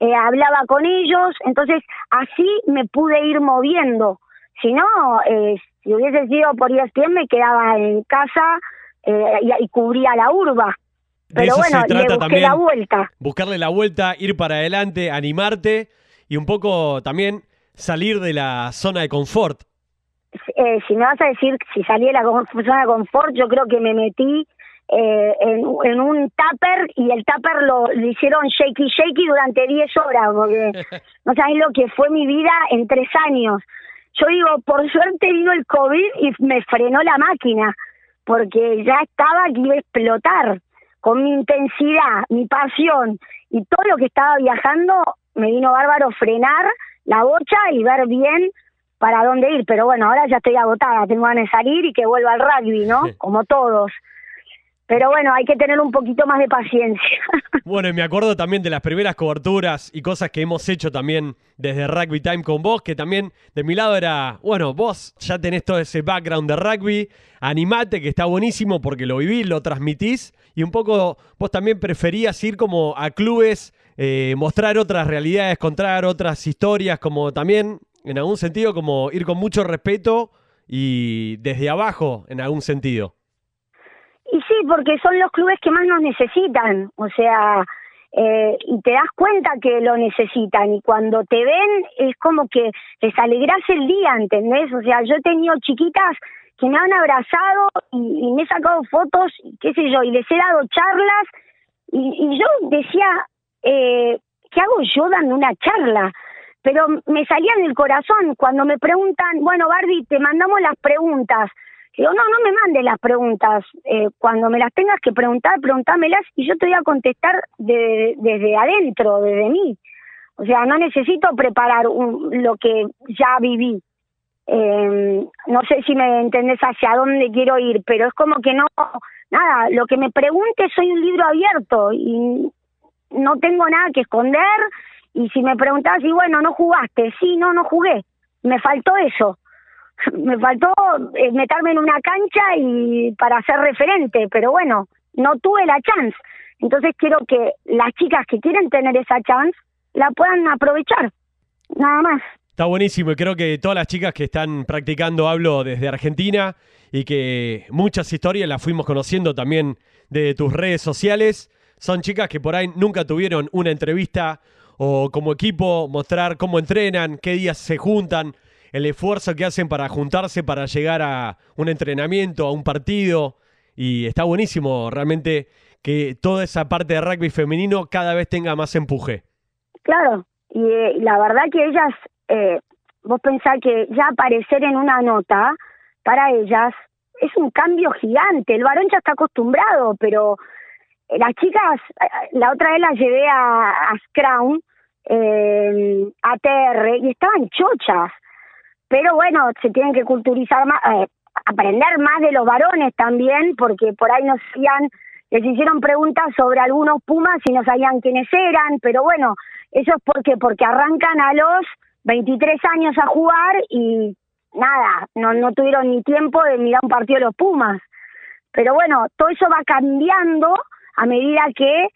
eh, hablaba con ellos entonces así me pude ir moviendo si no, eh, si hubiese sido por ESPN me quedaba en casa eh, y, cubría la urba. Pero bueno, le busqué la vuelta. Buscarle la vuelta, ir para adelante, animarte y un poco también salir de la zona de confort. Eh, si me vas a decir si salí de la zona de confort, yo creo que me metí eh, en, en, un tupper y el tupper lo, lo, hicieron shaky shaky durante 10 horas, porque no sabes lo que fue mi vida en tres años. Yo digo, por suerte vino el COVID y me frenó la máquina, porque ya estaba que iba a explotar. Con mi intensidad, mi pasión y todo lo que estaba viajando, me vino bárbaro frenar la bocha y ver bien para dónde ir. Pero bueno, ahora ya estoy agotada, tengo ganas de salir y que vuelva al rugby, ¿no? Como todos. Pero bueno, hay que tener un poquito más de paciencia. Bueno, y me acuerdo también de las primeras coberturas y cosas que hemos hecho también desde Rugby Time con vos, que también de mi lado era, bueno, vos ya tenés todo ese background de rugby, animate, que está buenísimo porque lo vivís, lo transmitís, y un poco vos también preferías ir como a clubes, eh, mostrar otras realidades, contar otras historias, como también, en algún sentido, como ir con mucho respeto y desde abajo, en algún sentido. Y sí, porque son los clubes que más nos necesitan, o sea, eh, y te das cuenta que lo necesitan y cuando te ven es como que les alegras el día, ¿entendés? O sea, yo he tenido chiquitas que me han abrazado y, me he sacado fotos, qué sé yo, y les he dado charlas y, y yo decía, eh, ¿qué hago yo dando una charla? Pero me salía en el corazón cuando me preguntan, bueno, Barbie, te mandamos las preguntas Digo, no, no me mandes las preguntas. Eh, cuando me las tengas que preguntar, pregúntamelas y yo te voy a contestar desde adentro, desde mí. O sea, no necesito preparar lo que ya viví. Eh, no sé si me entendés hacia dónde quiero ir, pero es como que no, nada, lo que me preguntes soy un libro abierto y no tengo nada que esconder. Y si me preguntás, y bueno, no jugaste, sí, no, no jugué, me faltó eso me faltó eh, meterme en una cancha y para ser referente, pero bueno, no tuve la chance. Entonces quiero que las chicas que quieren tener esa chance la puedan aprovechar, nada más. Está buenísimo y creo que todas las chicas que están practicando hablo desde Argentina y que muchas historias las fuimos conociendo también de tus redes sociales. Son chicas que por ahí nunca tuvieron una entrevista o como equipo mostrar cómo entrenan, qué días se juntan, el esfuerzo que hacen para juntarse para llegar a un entrenamiento, a un partido. Y está buenísimo realmente que toda esa parte de rugby femenino cada vez tenga más empuje. Claro, y eh, la verdad que ellas, eh, vos pensás que ya aparecer en una nota, para ellas es un cambio gigante. El varón ya está acostumbrado, pero las chicas, la otra vez las llevé a, a Scrum, eh, a TR, y estaban chochas pero bueno, se tienen que culturizar más, eh, aprender más de los varones también, porque por ahí nos hacían, les hicieron preguntas sobre algunos pumas y no sabían quiénes eran, pero bueno, eso es porque, porque arrancan a los 23 años a jugar y nada, no, no tuvieron ni tiempo de mirar un partido de los pumas. Pero bueno, todo eso va cambiando a medida que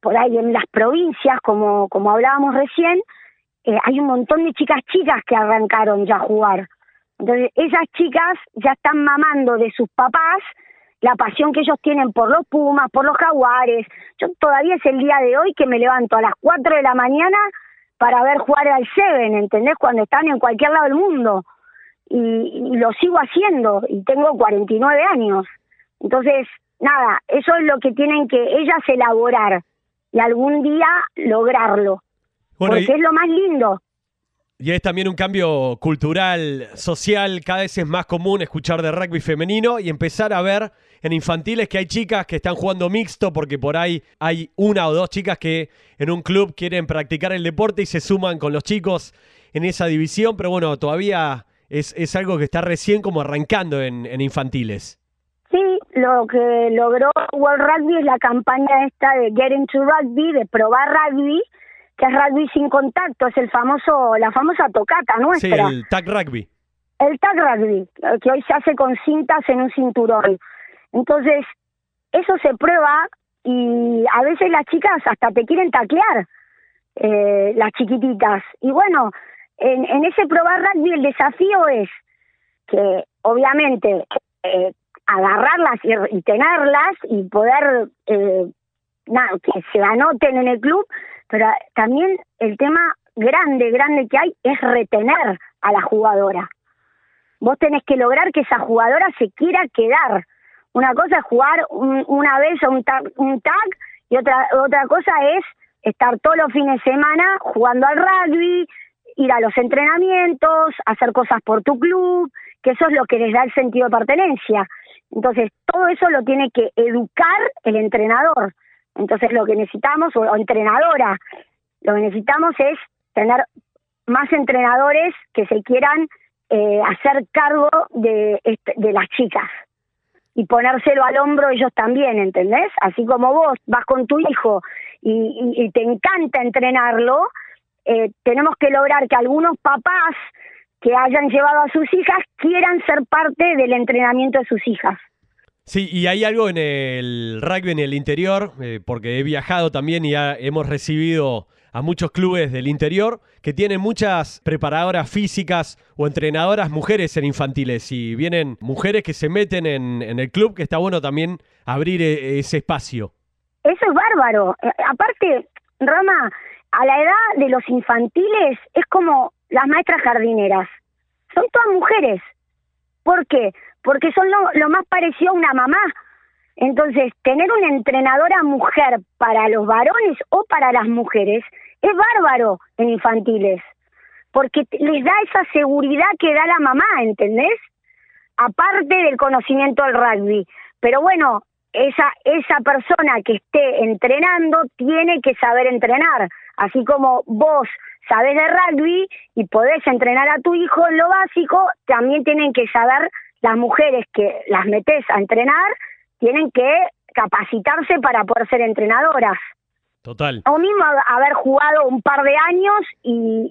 por ahí en las provincias, como, como hablábamos recién, eh, hay un montón de chicas chicas que arrancaron ya a jugar. Entonces, esas chicas ya están mamando de sus papás la pasión que ellos tienen por los Pumas, por los Jaguares. Yo todavía es el día de hoy que me levanto a las 4 de la mañana para ver jugar al Seven, ¿entendés? Cuando están en cualquier lado del mundo. Y, y lo sigo haciendo y tengo 49 años. Entonces, nada, eso es lo que tienen que ellas elaborar y algún día lograrlo. Bueno, porque y- es lo más lindo. Y es también un cambio cultural, social, cada vez es más común escuchar de rugby femenino y empezar a ver en infantiles que hay chicas que están jugando mixto porque por ahí hay una o dos chicas que en un club quieren practicar el deporte y se suman con los chicos en esa división, pero bueno, todavía es, es algo que está recién como arrancando en, en infantiles. Sí, lo que logró World Rugby es la campaña esta de Get into Rugby, de probar rugby, que es rugby sin contacto, es el famoso, la famosa tocata Sí, nuestra. el tag rugby. el tag rugby, que hoy se hace con cintas en un cinturón. Entonces, eso se prueba y a veces las chicas hasta te quieren taclear, eh, las chiquititas. Y bueno, en, en ese probar rugby el desafío es que obviamente eh, agarrarlas y, tenerlas y poder eh, nada, que se anoten en el club, pero también el tema grande, grande que hay es retener a la jugadora. Vos tenés que lograr que esa jugadora se quiera quedar. Una cosa es jugar un- una vez a un tag, un tag y otra otra cosa es estar todos los fines de semana jugando al rugby, ir a los entrenamientos, hacer cosas por tu club, que eso es lo que les da el sentido de pertenencia. Entonces, todo eso lo tiene que educar el entrenador. Entonces, lo que necesitamos, o, entrenadora, lo que necesitamos es tener más entrenadores que se quieran eh, hacer cargo de, este- de las chicas y ponérselo al hombro ellos también, ¿entendés? Así como vos vas con tu hijo y, y- y te encanta entrenarlo, eh, tenemos que lograr que algunos papás que hayan llevado a sus hijas quieran ser parte del entrenamiento de sus hijas. Sí, y hay algo en el rugby en el interior, eh, porque he viajado también y ha- hemos recibido a muchos clubes del interior que tienen muchas preparadoras físicas o entrenadoras mujeres en infantiles y vienen mujeres que se meten en, en el club, que está bueno también abrir eh, ese espacio. Eso es bárbaro. Eh, aparte, Rama, a la edad de los infantiles es como las maestras jardineras. Son todas mujeres. ¿Por qué? Porque son lo, lo más parecido a una mamá. Entonces, tener una entrenadora mujer para los varones o para las mujeres es bárbaro en infantiles. Porque les da esa seguridad que da la mamá, ¿entendés? aparte del conocimiento del rugby. Pero bueno, esa, esa persona que esté entrenando tiene que saber entrenar. Así como vos sabés de rugby y podés entrenar a tu hijo en lo básico, también tienen que saber las mujeres que las metés a entrenar, tienen que capacitarse para poder ser entrenadoras. Total. O mismo hab- haber jugado un par de años y,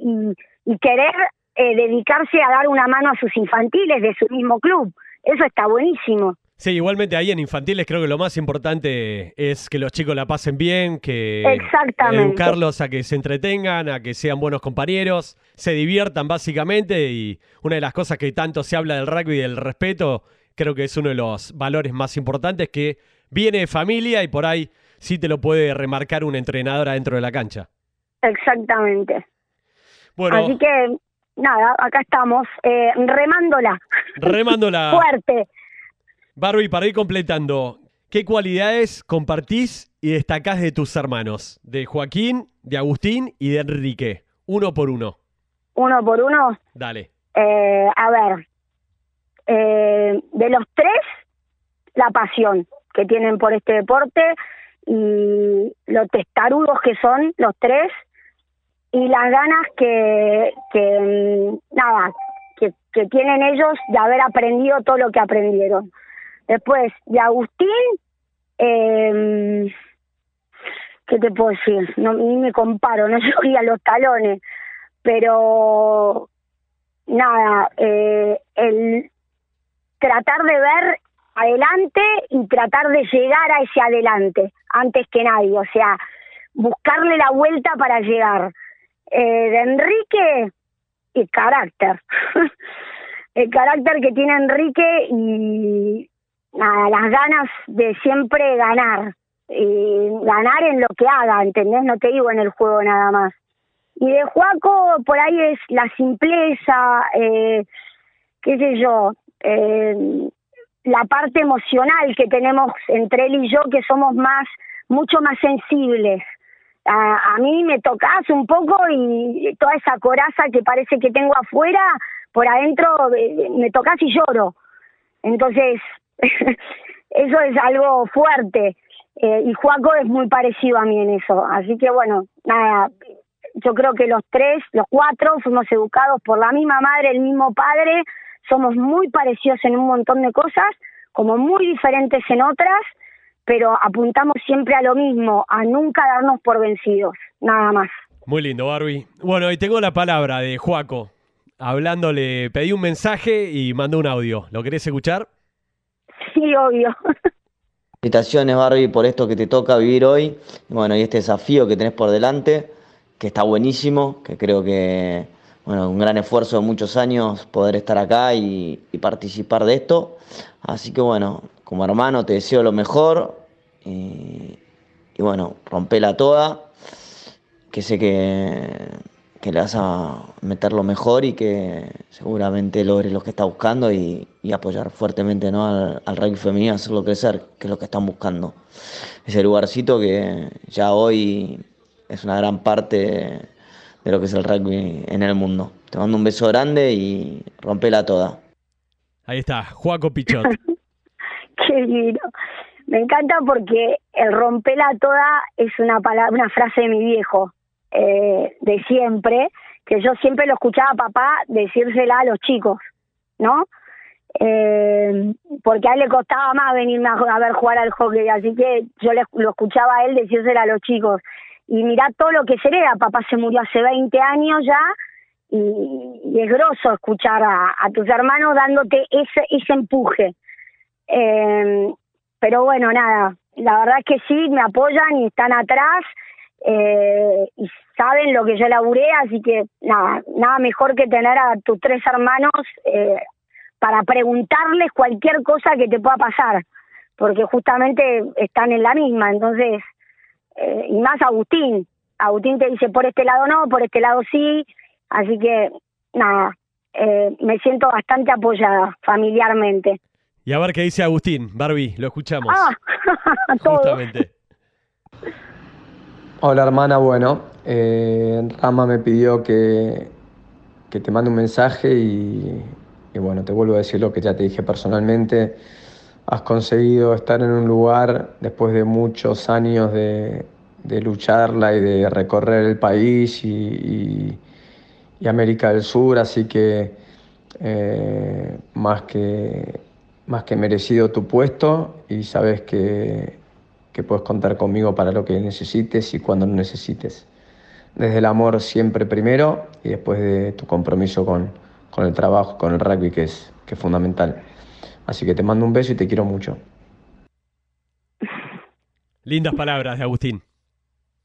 y- y querer eh, dedicarse a dar una mano a sus infantiles de su mismo club. Eso está buenísimo. Sí, igualmente ahí en infantiles creo que lo más importante es que los chicos la pasen bien, que Exactamente. educarlos a que se entretengan, a que sean buenos compañeros, se diviertan básicamente y una de las cosas que tanto se habla del rugby y del respeto, creo que es uno de los valores más importantes que viene de familia y por ahí sí te lo puede remarcar una entrenadora dentro de la cancha. Exactamente. Bueno, Así que, nada, acá estamos, eh, remándola. remándola. Fuerte. Barbie, para ir completando, ¿qué cualidades compartís y destacás de tus hermanos? De Joaquín, de Agustín y de Enrique. Uno por uno. Uno por uno. Dale. Eh, a ver, eh, de los tres, la pasión que tienen por este deporte y lo testarudos que son los tres y las ganas que, que mm, nada, que, que tienen ellos de haber aprendido todo lo que aprendieron. Después, de Agustín, eh, ¿qué te puedo decir? No, ni me comparo, no llegué a los talones, pero nada, eh, el tratar de ver adelante y tratar de llegar a ese adelante antes que nadie, o sea, buscarle la vuelta para llegar. Eh, de Enrique, el carácter. el carácter que tiene Enrique y, nada, las ganas de siempre ganar, y ganar en lo que haga, ¿entendés? No te digo en el juego nada más. Y de Juaco, por ahí es la simpleza, eh, qué sé yo, eh, la parte emocional que tenemos entre él y yo, que somos más, mucho más sensibles. A, a mí me tocas un poco y toda esa coraza que parece que tengo afuera, por adentro eh, me tocas y lloro. Entonces, eso es algo fuerte. Eh, y Juaco es muy parecido a mí en eso. Así que bueno, nada, yo creo que los tres, los cuatro, fuimos educados por la misma madre, el mismo padre, somos muy parecidos en un montón de cosas, como muy diferentes en otras, pero apuntamos siempre a lo mismo, a nunca darnos por vencidos, nada más. Muy lindo, Barbie. Bueno, y tengo la palabra de Juaco. Hablándole, pedí un mensaje y mandó un audio. ¿Lo querés escuchar? Sí, obvio. Felicitaciones, Barbie, por esto que te toca vivir hoy. Bueno, y este desafío que tenés por delante, que está buenísimo, que creo que, bueno, un gran esfuerzo de muchos años poder estar acá y, participar de esto. Así que, bueno, como hermano te deseo lo mejor y, y bueno, rompela toda, que sé que, que le vas a meter lo mejor y que seguramente logres lo que está buscando y, y apoyar fuertemente ¿no? al, al rugby femenino, hacerlo crecer, que es lo que están buscando. Ese lugarcito que ya hoy es una gran parte de lo que es el rugby en el mundo. Te mando un beso grande y rompela toda. Ahí está, Juaco Pichot. Qué lindo. Me encanta porque el rompela toda es una palabra, una frase de mi viejo, eh, de siempre, que yo siempre lo escuchaba a papá decírsela a los chicos, ¿no? Eh, porque a él le costaba más venirme a, ver jugar al hockey, así que yo le, lo escuchaba a él decírsela a los chicos. Y mirá todo lo que se hereda, papá se murió hace 20 años ya, y, es groso escuchar a, a tus hermanos dándote ese, ese empuje. Eh, pero bueno, nada, la verdad es que sí, me apoyan y están atrás eh, y saben lo que yo laburé, así que nada, nada mejor que tener a tus tres hermanos eh, para preguntarles cualquier cosa que te pueda pasar, porque justamente están en la misma, entonces, eh, y más Agustín, Agustín te dice por este lado no, por este lado sí, así que nada, eh, me siento bastante apoyada familiarmente. Y a ver qué dice Agustín. Barbie, lo escuchamos. Ah. Justamente. Hola hermana, bueno, eh, Rama me pidió que, que te mande un mensaje y, y bueno, te vuelvo a decir lo que ya te dije personalmente. Has conseguido estar en un lugar después de muchos años de, de lucharla y de recorrer el país y, y- América del Sur, así que eh, más, que, más que merecido tu puesto y sabes que, que puedes contar conmigo para lo que necesites y cuando lo necesites. Desde el amor siempre primero y después de tu compromiso con, con el trabajo, con el rugby, que es, que es fundamental. Así que te mando un beso y te quiero mucho. Lindas palabras de Agustín.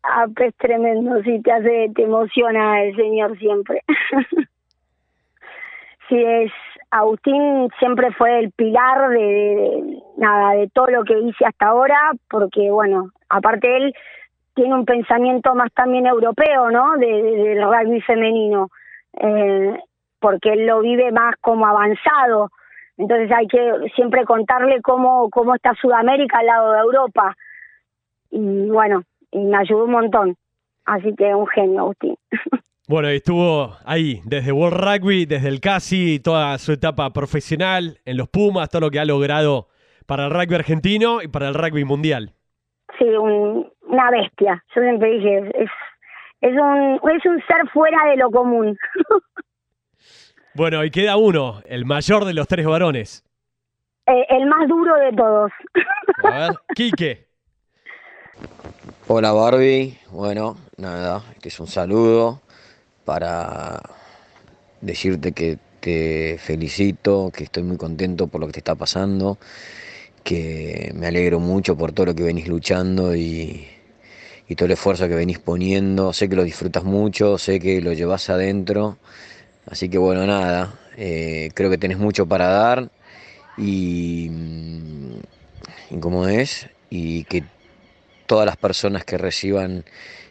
Ah, pues tremendo, sí, te hace, te emociona el señor siempre. sí, es, Agustín siempre fue el pilar de, nada, de todo lo que hice hasta ahora, porque bueno, aparte él tiene un pensamiento más también europeo, ¿no? De- del rugby femenino, eh, porque él lo vive más como avanzado. Entonces hay que siempre contarle cómo, cómo está Sudamérica al lado de Europa. Y bueno, y me ayudó un montón. Así que un genio, Agustín. Bueno, y estuvo ahí, desde World Rugby, desde el CASI, toda su etapa profesional, en los Pumas, todo lo que ha logrado para el rugby argentino y para el rugby mundial. Sí, un- una bestia. Yo siempre dije, es, es, un, es un ser fuera de lo común. Bueno, y queda uno, el mayor de los tres varones. Eh, el más duro de todos. A ver, Quique. Hola Barbie, bueno, nada, que es un saludo para decirte que te felicito, que estoy muy contento por lo que te está pasando, que me alegro mucho por todo lo que venís luchando y, y todo el esfuerzo que venís poniendo. Sé que lo disfrutas mucho, sé que lo llevas adentro, así que bueno, nada, eh, creo que tenés mucho para dar y, y como es, y que todas las personas que reciban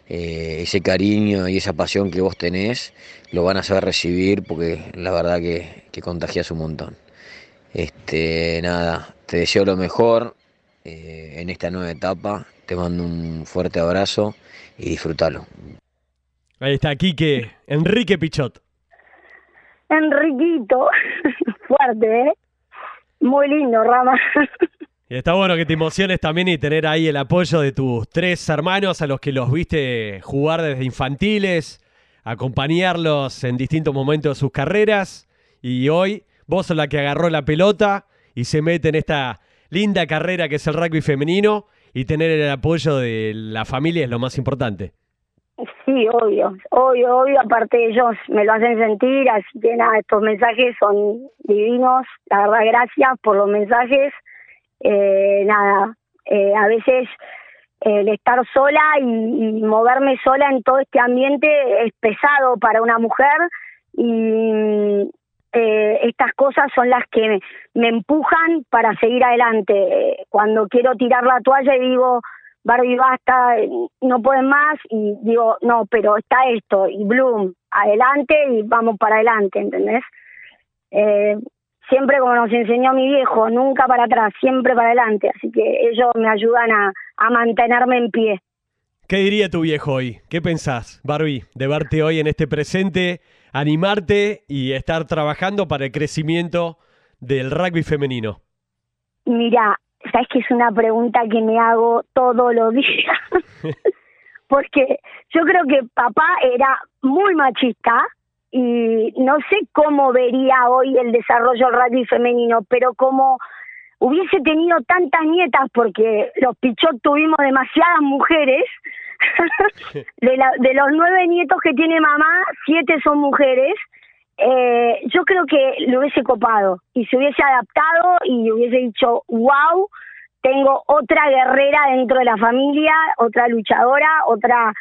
eh, ese cariño y esa pasión que vos tenés, lo van a saber recibir porque la verdad que, que contagias un montón. Este, nada, te deseo lo mejor eh, en esta nueva etapa, te mando un fuerte abrazo y disfrútalo. Ahí está Quique, Enrique Pichot. Enriquito, fuerte, ¿eh? Muy lindo, Rama. Y está bueno que te emociones también y tener ahí el apoyo de tus tres hermanos a los que los viste jugar desde infantiles, acompañarlos en distintos momentos de sus carreras. Y hoy vos sos la que agarró la pelota y se mete en esta linda carrera que es el rugby femenino y tener el apoyo de la familia es lo más importante. Sí, obvio, obvio, obvio, aparte ellos me lo hacen sentir, así que nada, estos mensajes son divinos, la verdad, gracias por los mensajes, eh, nada, eh, a veces el estar sola y, moverme sola en todo este ambiente es pesado para una mujer y eh, estas cosas son las que me, empujan para seguir adelante. Cuando quiero tirar la toalla y digo, Barbie, basta, no pueden más, y digo, no, pero está esto, y Bloom, adelante y vamos para adelante, ¿entendés? Eh, siempre como nos enseñó mi viejo, nunca para atrás, siempre para adelante, así que ellos me ayudan a, a mantenerme en pie. ¿Qué diría tu viejo hoy? ¿Qué pensás, Barbie, de verte hoy en este presente, animarte y estar trabajando para el crecimiento del rugby femenino? Mira, sabes que es una pregunta que me hago todos los días. Porque yo creo que papá era muy machista y no sé cómo vería hoy el desarrollo del rugby femenino, pero como hubiese tenido tantas nietas, porque los Pichot tuvimos demasiadas mujeres, de, la, de los nueve nietos que tiene mamá, siete son mujeres, eh, yo creo que lo hubiese copado y se hubiese adaptado y hubiese dicho, wow, tengo otra guerrera dentro de la familia, otra luchadora, otra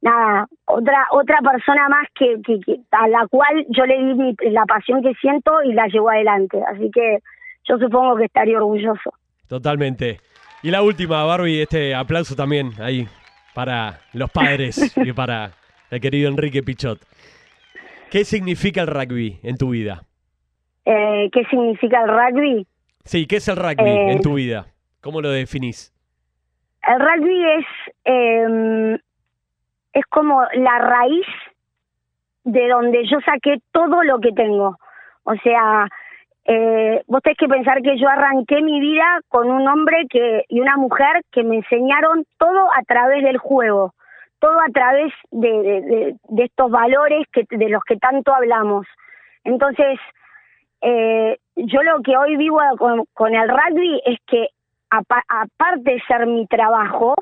nada, otra otra persona más que, que, que a la cual yo le di mi, la pasión que siento y la llevo adelante. Así que yo supongo que estaría orgulloso. Totalmente. Y la última, Barbie, este aplauso también ahí para los padres y para el querido Enrique Pichot. ¿Qué significa el rugby en tu vida? Eh, ¿Qué significa el rugby? Sí, ¿qué es el rugby Eh, en tu vida? ¿Cómo lo definís? El rugby es, eh, es como la raíz de donde yo saqué todo lo que tengo. O sea, eh, vos tenés que pensar que yo arranqué mi vida con un hombre que y una mujer que me enseñaron todo a través del juego, todo a través de, de, estos valores que de los que tanto hablamos. Entonces, eh, yo lo que hoy vivo con, con el rugby es que apa- aparte de ser mi trabajo,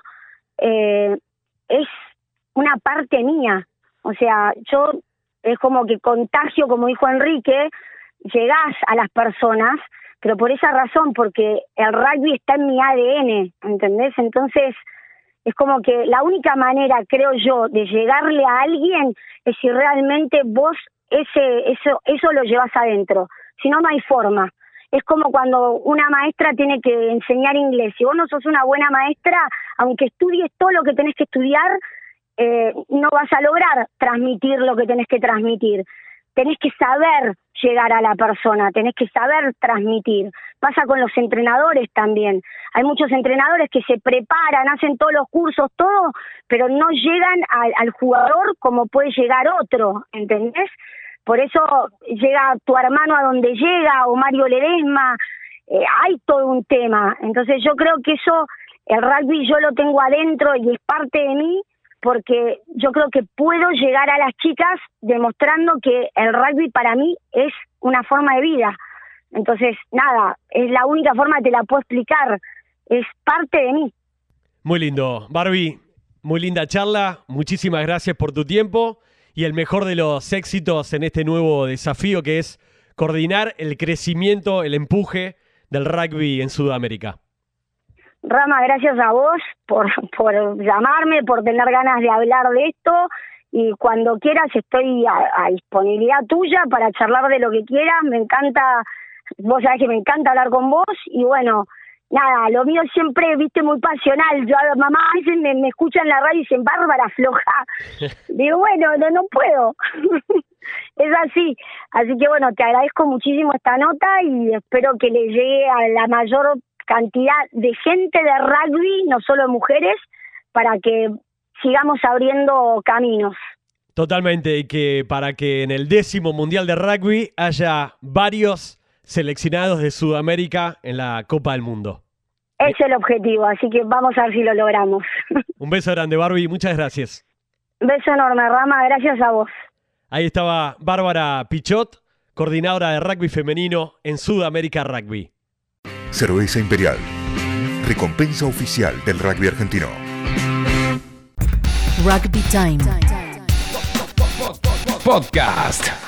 eh, es una parte mía. O sea, yo es como que contagio, como dijo Enrique, llegás a las personas, pero por esa razón, porque el rugby está en mi ADN, ¿entendés? Entonces, es como que la única manera, creo yo, de llegarle a alguien es si realmente vos ese eso eso lo llevas adentro. Si no, no hay forma. Es como cuando una maestra tiene que enseñar inglés. Si vos no sos una buena maestra, aunque estudies todo lo que tenés que estudiar, eh, no vas a lograr transmitir lo que tenés que transmitir. Tenés que saber llegar a la persona, tenés que saber transmitir. Pasa con los entrenadores también. Hay muchos entrenadores que se preparan, hacen todos los cursos, todo, pero no llegan al, jugador como puede llegar otro, ¿entendés? Por eso llega tu hermano a donde llega, o Mario Ledesma, eh, hay todo un tema. Entonces yo creo que eso, el rugby yo lo tengo adentro y es parte de mí, porque yo creo que puedo llegar a las chicas demostrando que el rugby para mí es una forma de vida. Entonces, nada, es la única forma que te la puedo explicar, es parte de mí. Muy lindo. Barbie, muy linda charla. Muchísimas gracias por tu tiempo y el mejor de los éxitos en este nuevo desafío que es coordinar el crecimiento, el empuje del rugby en Sudamérica. Rama, gracias a vos por, por llamarme, por tener ganas de hablar de esto y cuando quieras estoy a, a disponibilidad tuya para charlar de lo que quieras. Me encanta vos sabés que me encanta hablar con vos y bueno, nada, lo mío siempre, viste, muy pasional. Yo, mamá a veces me, me escucha en la radio y dicen, Bárbara, floja. Digo, bueno, no, no puedo. es así. Así que bueno, te agradezco muchísimo esta nota y espero que le llegue a la mayor cantidad de gente de rugby, no solo mujeres, para que sigamos abriendo caminos. Totalmente, y que para que en el décimo Mundial de Rugby haya varios seleccionados de Sudamérica en la Copa del Mundo. Es el objetivo, así que vamos a ver si lo logramos. Un beso grande, Barbie, muchas gracias. Beso enorme, Rama, gracias a vos. Ahí estaba Bárbara Pichot, coordinadora de rugby femenino en Sudamérica Rugby. Cerveza Imperial, recompensa oficial del rugby argentino. Rugby Time. Podcast.